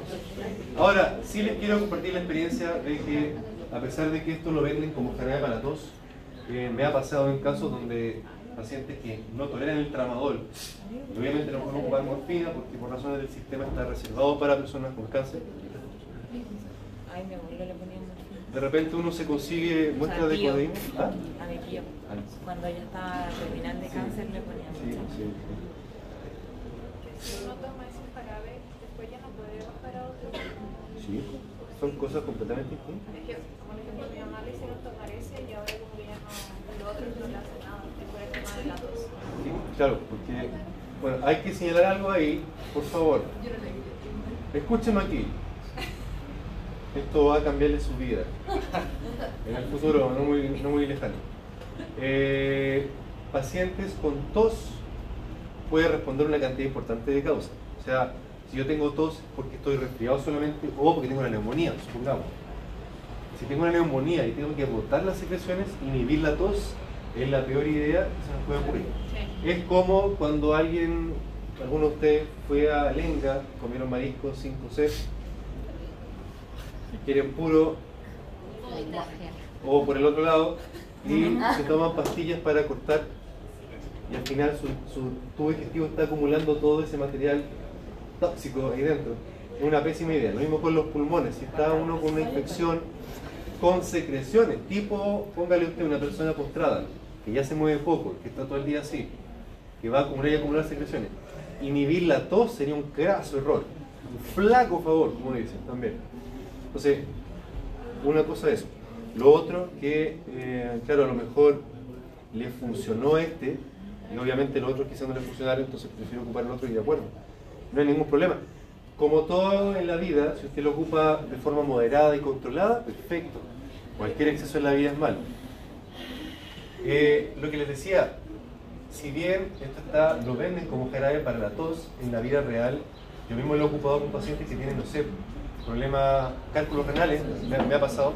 Ahora, sí les quiero compartir la experiencia de que, a pesar de que esto lo venden como jarabe para la tos, eh, me ha pasado en casos donde pacientes que no toleran el tramadol, y obviamente no pueden ocupar morfina porque por razones del sistema está reservado para personas con cáncer, Ay, mi abuelo le ponía. De repente uno se consigue muestras de tío. codeína. ¿Ah? A mi tío. Ah. Cuando ella estaba terminal de cáncer le ponía Sí, mucha. sí, sí. Si uno toma esos jarabes, después ya no puede bajar a otro. Sí, son cosas completamente distintas. Es que, por ejemplo, a mi mamá le hicieron tomar ese y ahora como que ya no, el otro no le hace nada, es por el tema de la tos. Sí, claro, porque bueno, hay que señalar algo ahí, por favor. Escúcheme aquí. Esto va a cambiarle su vida. En el futuro, no muy, no muy lejano. Eh, pacientes con tos puede responder una cantidad importante de causas. O sea, si yo tengo tos porque estoy resfriado solamente o porque tengo una neumonía, supongamos. Si tengo una neumonía y tengo que botar las secreciones, inhibir la tos es la peor idea que se nos puede ocurrir. Es como cuando alguien, alguno de ustedes fue a Lenga, comieron mariscos 5C, quieren puro, o por el otro lado, y se toman pastillas para cortar, y al final su, su tubo digestivo está acumulando todo ese material tóxico ahí dentro. Es una pésima idea. Lo mismo con los pulmones. Si está uno con una infección con secreciones, tipo, póngale usted una persona postrada, que ya se mueve poco, que está todo el día así, que va a acumular y acumular secreciones. Inhibir la tos sería un graso error, un flaco favor, como dicen también. Entonces, una cosa es. Lo otro que, eh, claro, a lo mejor le funcionó este, y obviamente el otro quizás no le funcionara, entonces prefiero ocupar el otro y de acuerdo. No hay ningún problema. Como todo en la vida, si usted lo ocupa de forma moderada y controlada, perfecto. Cualquier exceso en la vida es malo. Eh, lo que les decía, si bien esto está, lo venden como jarabe para la tos, en la vida real, yo mismo lo he ocupado con pacientes que tienen, no sé, problemas, cálculos renales, me, ha pasado,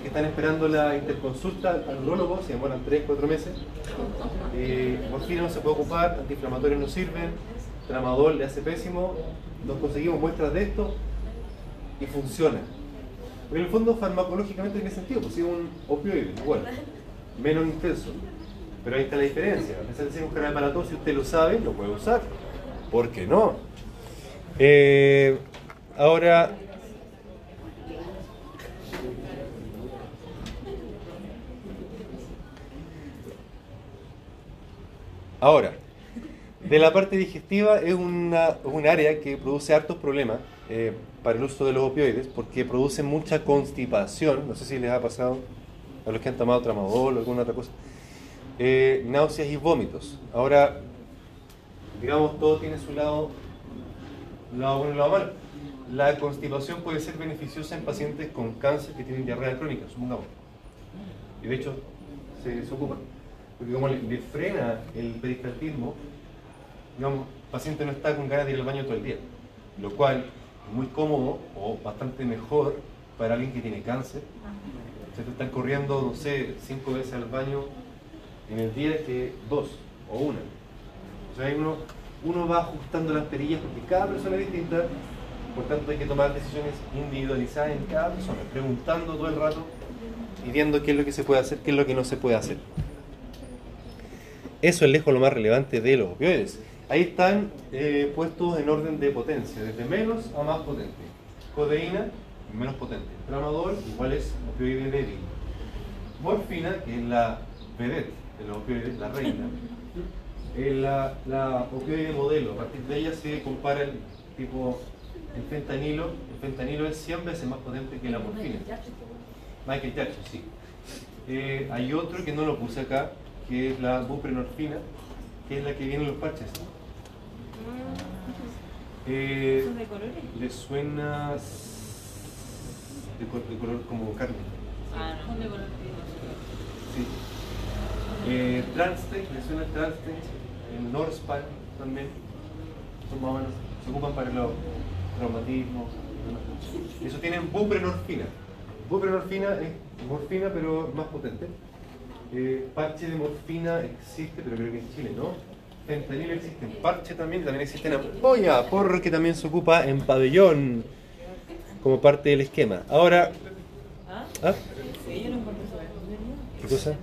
que están esperando la interconsulta al urologo, se demoran 3, 4 meses. Eh, no se puede ocupar, antiinflamatorios no sirven, tramadol le hace pésimo, nos conseguimos muestras de esto y funciona. Pero en el fondo, farmacológicamente, ¿en qué sentido? Pues es un opioide, igual, menos intenso. Pero ahí está la diferencia. A pesar de ser un jarabe para tos, si usted lo sabe, lo puede usar. ¿Por qué no? Eh, ahora, ahora, De la parte digestiva es una, un área que produce hartos problemas eh, para el uso de los opioides porque produce mucha constipación. No sé si les ha pasado a los que han tomado tramadol o alguna otra cosa. Eh, náuseas y vómitos. Ahora, digamos, todo tiene su lado, bueno y lado malo. La constipación puede ser beneficiosa en pacientes con cáncer que tienen diarrea crónica, supongamos. Y de hecho, se, se ocupa. Porque como le, frena el peristaltismo, digamos, el paciente no está con ganas de ir al baño todo el día. Lo cual es muy cómodo o bastante mejor para alguien que tiene cáncer. Se te están corriendo, no sé, cinco veces al baño en el día que dos o una. O sea, uno, uno va ajustando las perillas porque cada persona es distinta, por tanto hay que tomar decisiones individualizadas en cada persona, preguntando todo el rato y viendo qué es lo que se puede hacer, qué es lo que no se puede hacer. Eso es lejos lo más relevante de los opioides. Ahí están eh, puestos en orden de potencia, desde menos a más potente. Codeína, menos potente. Tramadol, igual es opioide débil. Morfina, que es la vedette de los opioides, la reina, la opioide modelo. A partir de ella se compara el tipo, el fentanilo. El fentanilo es 100 veces más potente que la morfina. Michael Jackson, sí. Eh, hay otro que no lo puse acá, que es la buprenorfina, que es la que viene en los parches. Eh, ¿Son de colores? ¿Le suena de, col- de color como carne? Ah, no. Sí. Eh, Transtec, ¿le suena Transtec? El Norspan también. Son más o menos, se ocupan para los traumatismos. Eso tienen buprenorfina. Buprenorfina es morfina pero más potente. Eh, parche de morfina existe, pero creo que en Chile no. Fentanilo existe en parche también, también existe en ampolla, porro que también se ocupa en pabellón como parte del esquema. Ahora, ¿Ah? ¿ah? ¿qué cosa?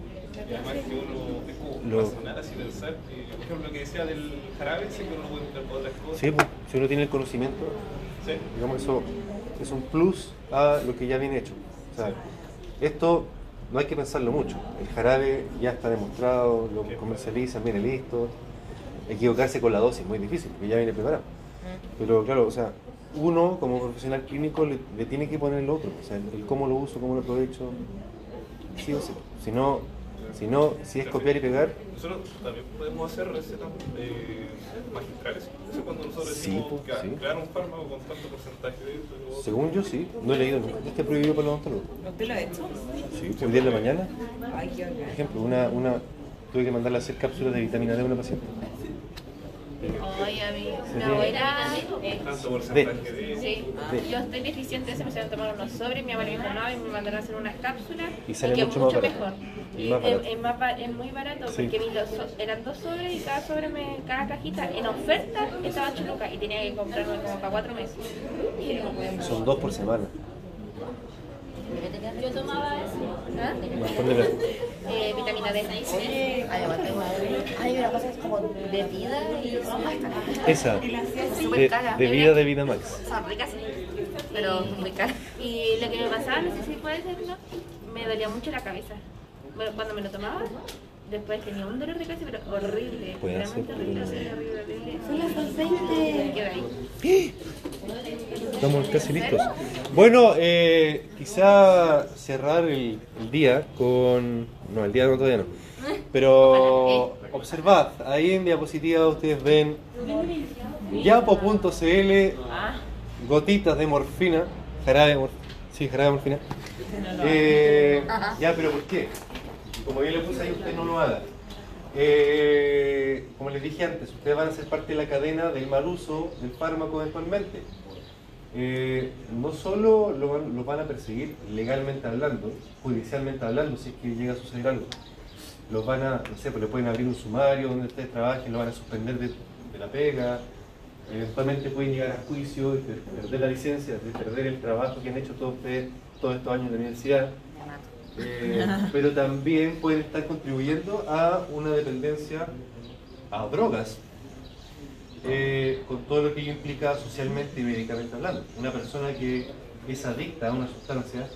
Y además que uno es como Lo- razonar así pensar que, por ejemplo, lo que decía del jarabe, sé que uno puede entrar por otras cosas. Sí, pues, si uno tiene el conocimiento, Sí. digamos, eso es un plus a lo que ya viene hecho. O sea, esto no hay que pensarlo mucho. El jarabe ya está demostrado, lo comercializan, viene listo. Equivocarse con la dosis es muy difícil, porque ya viene preparado. Pero claro, o sea, uno como profesional clínico le, le tiene que poner lo otro. O sea, el, el cómo lo uso, cómo lo aprovecho. Sí o sí. Si no, si, no, si es copiar y pegar, Nosotros también podemos hacer recetas eh, magistrales. Eso cuando nosotros Sí, decimos pues, que sí. crear un fármaco con tanto porcentaje de otro. según yo sí, no he leído nunca. ¿Está prohibido para los odontólogos? ¿Usted lo ha hecho? Sí, el día de la mañana. Ay, qué Por ejemplo, una, una, tuve que mandarle a hacer cápsulas de vitamina D a una paciente. Ay, a mí, mi Sería- abuela, eh, porcentaje de... sí, De- yo estoy deficiente de eso, me hicieron tomar unos sobres, mi abuela me dijo no, y me mandaron a hacer unas cápsulas, Y sale que es mucho más mejor. Y más es, es más ba- es muy barato, Sí. porque los so- eran dos sobres y cada sobre, me, cada cajita en oferta estaba 8 lucas y tenía que comprarme como para cuatro meses. Son dos por semana. Yo tomaba eso. ¿Ah? Bien. Eh, vitamina D. Ay, aguanta, Hay una cosa que es como de vida y son más caras. Esa, de, cara. de vida de vida max. Son ricas, sí, pero muy caras. Y lo que me pasaba, no sé si puede ser, ¿no? Me dolía mucho la cabeza. Bueno, cuando me lo tomaba, después tenía un dolor de cabeza, pero horrible. Puede realmente horrible, horrible, horrible, horrible. Son las 20. Me quedo ahí. Estamos casi listos. Bueno, eh, quizá cerrar el, día con... No, el día no, todavía no. Pero observad, ahí en diapositiva ustedes ven yapo.cl, gotitas de morfina, jarabe de morfina. Sí, jarabe de morfina. Eh, ya, pero ¿por qué? Como yo le puse ahí, usted no lo haga. Eh, como les dije antes, ustedes van a ser parte de la cadena del mal uso del fármaco eventualmente. Eh, no solo lo van, a perseguir legalmente hablando, judicialmente hablando, si es que llega a suceder algo. Los van a, no sé, pues le pueden abrir un sumario donde ustedes trabajen, lo van a suspender de, la pega, eventualmente pueden llegar a juicio y per- perder la licencia, de perder el trabajo que han hecho todos ustedes todos estos años de universidad. Eh, pero también pueden estar contribuyendo a una dependencia a drogas, eh, con todo lo que ello implica socialmente y médicamente hablando. Una persona que es adicta a una sustancia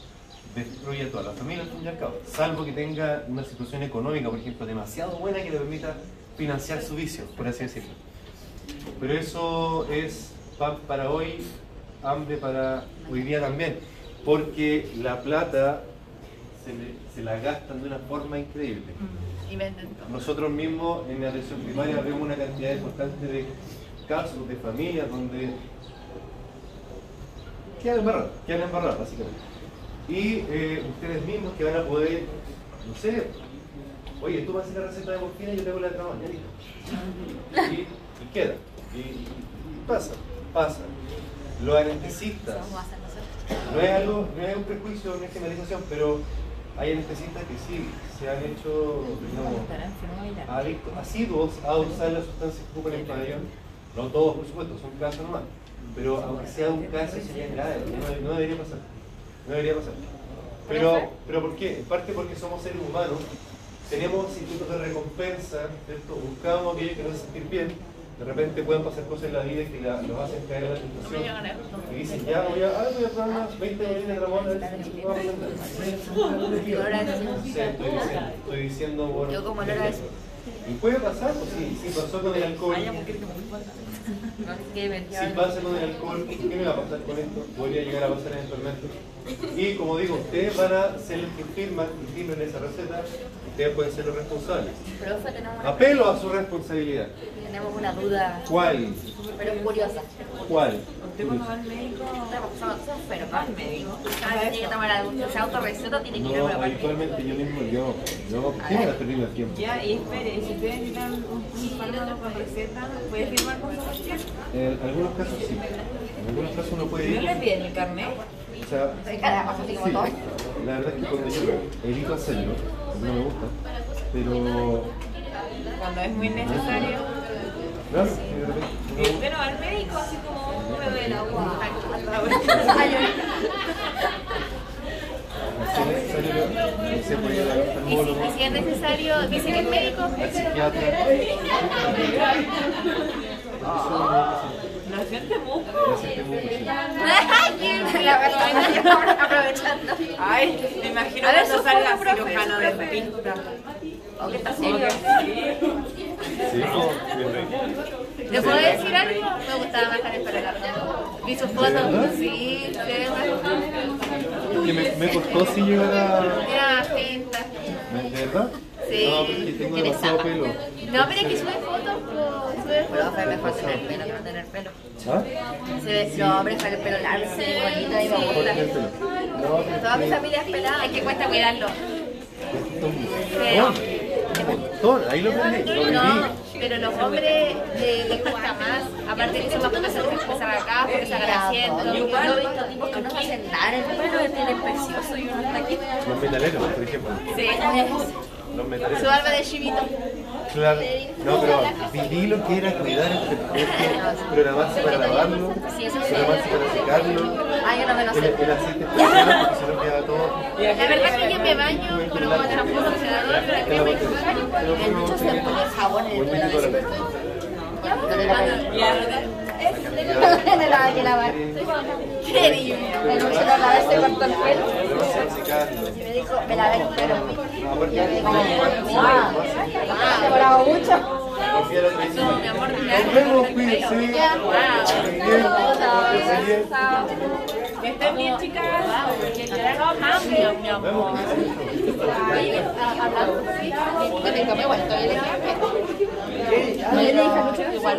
destruye a toda la familia al cabo, salvo que tenga una situación económica, por ejemplo, demasiado buena que le permita financiar su vicio, por así decirlo. Pero eso es pan para hoy, hambre para hoy día también. Porque la plata se, le- se la gastan de una forma increíble. Y venden todo. Nosotros mismos en la atención primaria vemos una cantidad importante de casos de familias donde quedan embarrados, quedan embarrados básicamente. Y eh, ustedes mismos que van a poder, no sé, oye, tú vas a hacer la receta de morfina y yo tengo la de listo. Y, y queda. Y, pasa, pasa. Los anestesistas, no es algo, no es un prejuicio, una generalización, pero hay anestesistas que sí se han hecho, digamos, adictos, asiduos a usar las sustancias que ocupan en el pabellón. No todos, por supuesto, son casos nomás. Pero aunque sea un caso, sería grave. No, no debería pasar. No debería pasar. Pero, pero ¿por qué? En parte porque somos seres humanos. Tenemos institutos de recompensa, ¿cierto? Buscamos aquello que nos hace sentir bien. De repente pueden pasar cosas en la vida que la- los hacen caer en la tentación. Y dicen, ya voy a, ah, voy a tomar unas 20 botellas de Ramón a ver si. No sé, estoy diciendo, estoy diciendo por... Yo como a eso. Y puede pasar, pues sí, sí pasó con el alcohol. No Si pasa con el alcohol, ¿qué me va a pasar con esto? Podría llegar a pasar eventualmente. Y como digo, ustedes van a ser los que firman y firmen esa receta, ustedes pueden ser los responsables. Apelo a su responsabilidad. Tenemos una duda, ¿Cuál? pero curiosa. ¿Cuál? Usted cuando va al médico, son enfermos. al médico. Ah, tiene que tomar algo. Se autorreceta, tiene que ir a No, parte. habitualmente yo mismo, yo, yo, ¿qué me va a perder el tiempo? Ya, y espere, si ustedes necesitan un, fármaco con receta, ¿puede firmar con su cuestión? En algunos casos sí. En algunos casos uno puede ¿No ir. le piden el carnet? O sea, Sí, la verdad es que cuando yo evito hacerlo, no me gusta, pero Cuando es muy necesario. claro, que de repente Y uno- usted no va al médico así como me duele la no al Y si, si es necesario, dice que es médico. La gente mucho, sí. La verdad, aprovechando. Ay, me imagino cuando su salga cirujano de pista. ¿Le puedo decir algo? Me gustaba más con el pelo largo. Vi sus fotos, sí, que me, me costó sí llegar a... Era más pinta. ¿De verdad? Sí. No, porque tengo demasiado pelo. No, pero es que sube fotos, sube fotos. mejor tener pelo que no tener pelo. ¿Ah? Se ve, los hombres con el pelo largo, bonito y. No, pero Toda mi familia es pelada. Es que cuesta cuidarlo. un montón. Ahí lo aprendí, lo No, viví. pero los hombres eh, les cuesta más. Aparte que son más pocas que empezar acá, porque se agradeciendo. Yo he visto tipos que no se hacen nada en el pelo, que tienen precioso y uno está aquí. Los metaleros, por ejemplo. Sí. Los metaleros. Su barba de chivito. Claro. No, pero viví lo que era cuidar el perfecto, programarse para lavarlo, programarse para secarlo, Ah, yo no me lo el, sé. el aceite especial porque se lo todo. La verdad es que yo me baño, pero como champú, condicionador, la crema y todo. En muchos pone jabón en el. No hay que lavar. Qué divino. El mucho lo lavé, se cortó el pelo. Y me dijo, me lavé el pelo. Aparte Yo mucho. Mi amor, Nos vemos, cuídense. Que estén bien, chicas. Chao, mi Nos amor. Hablando. Que me. No, le dije a que igual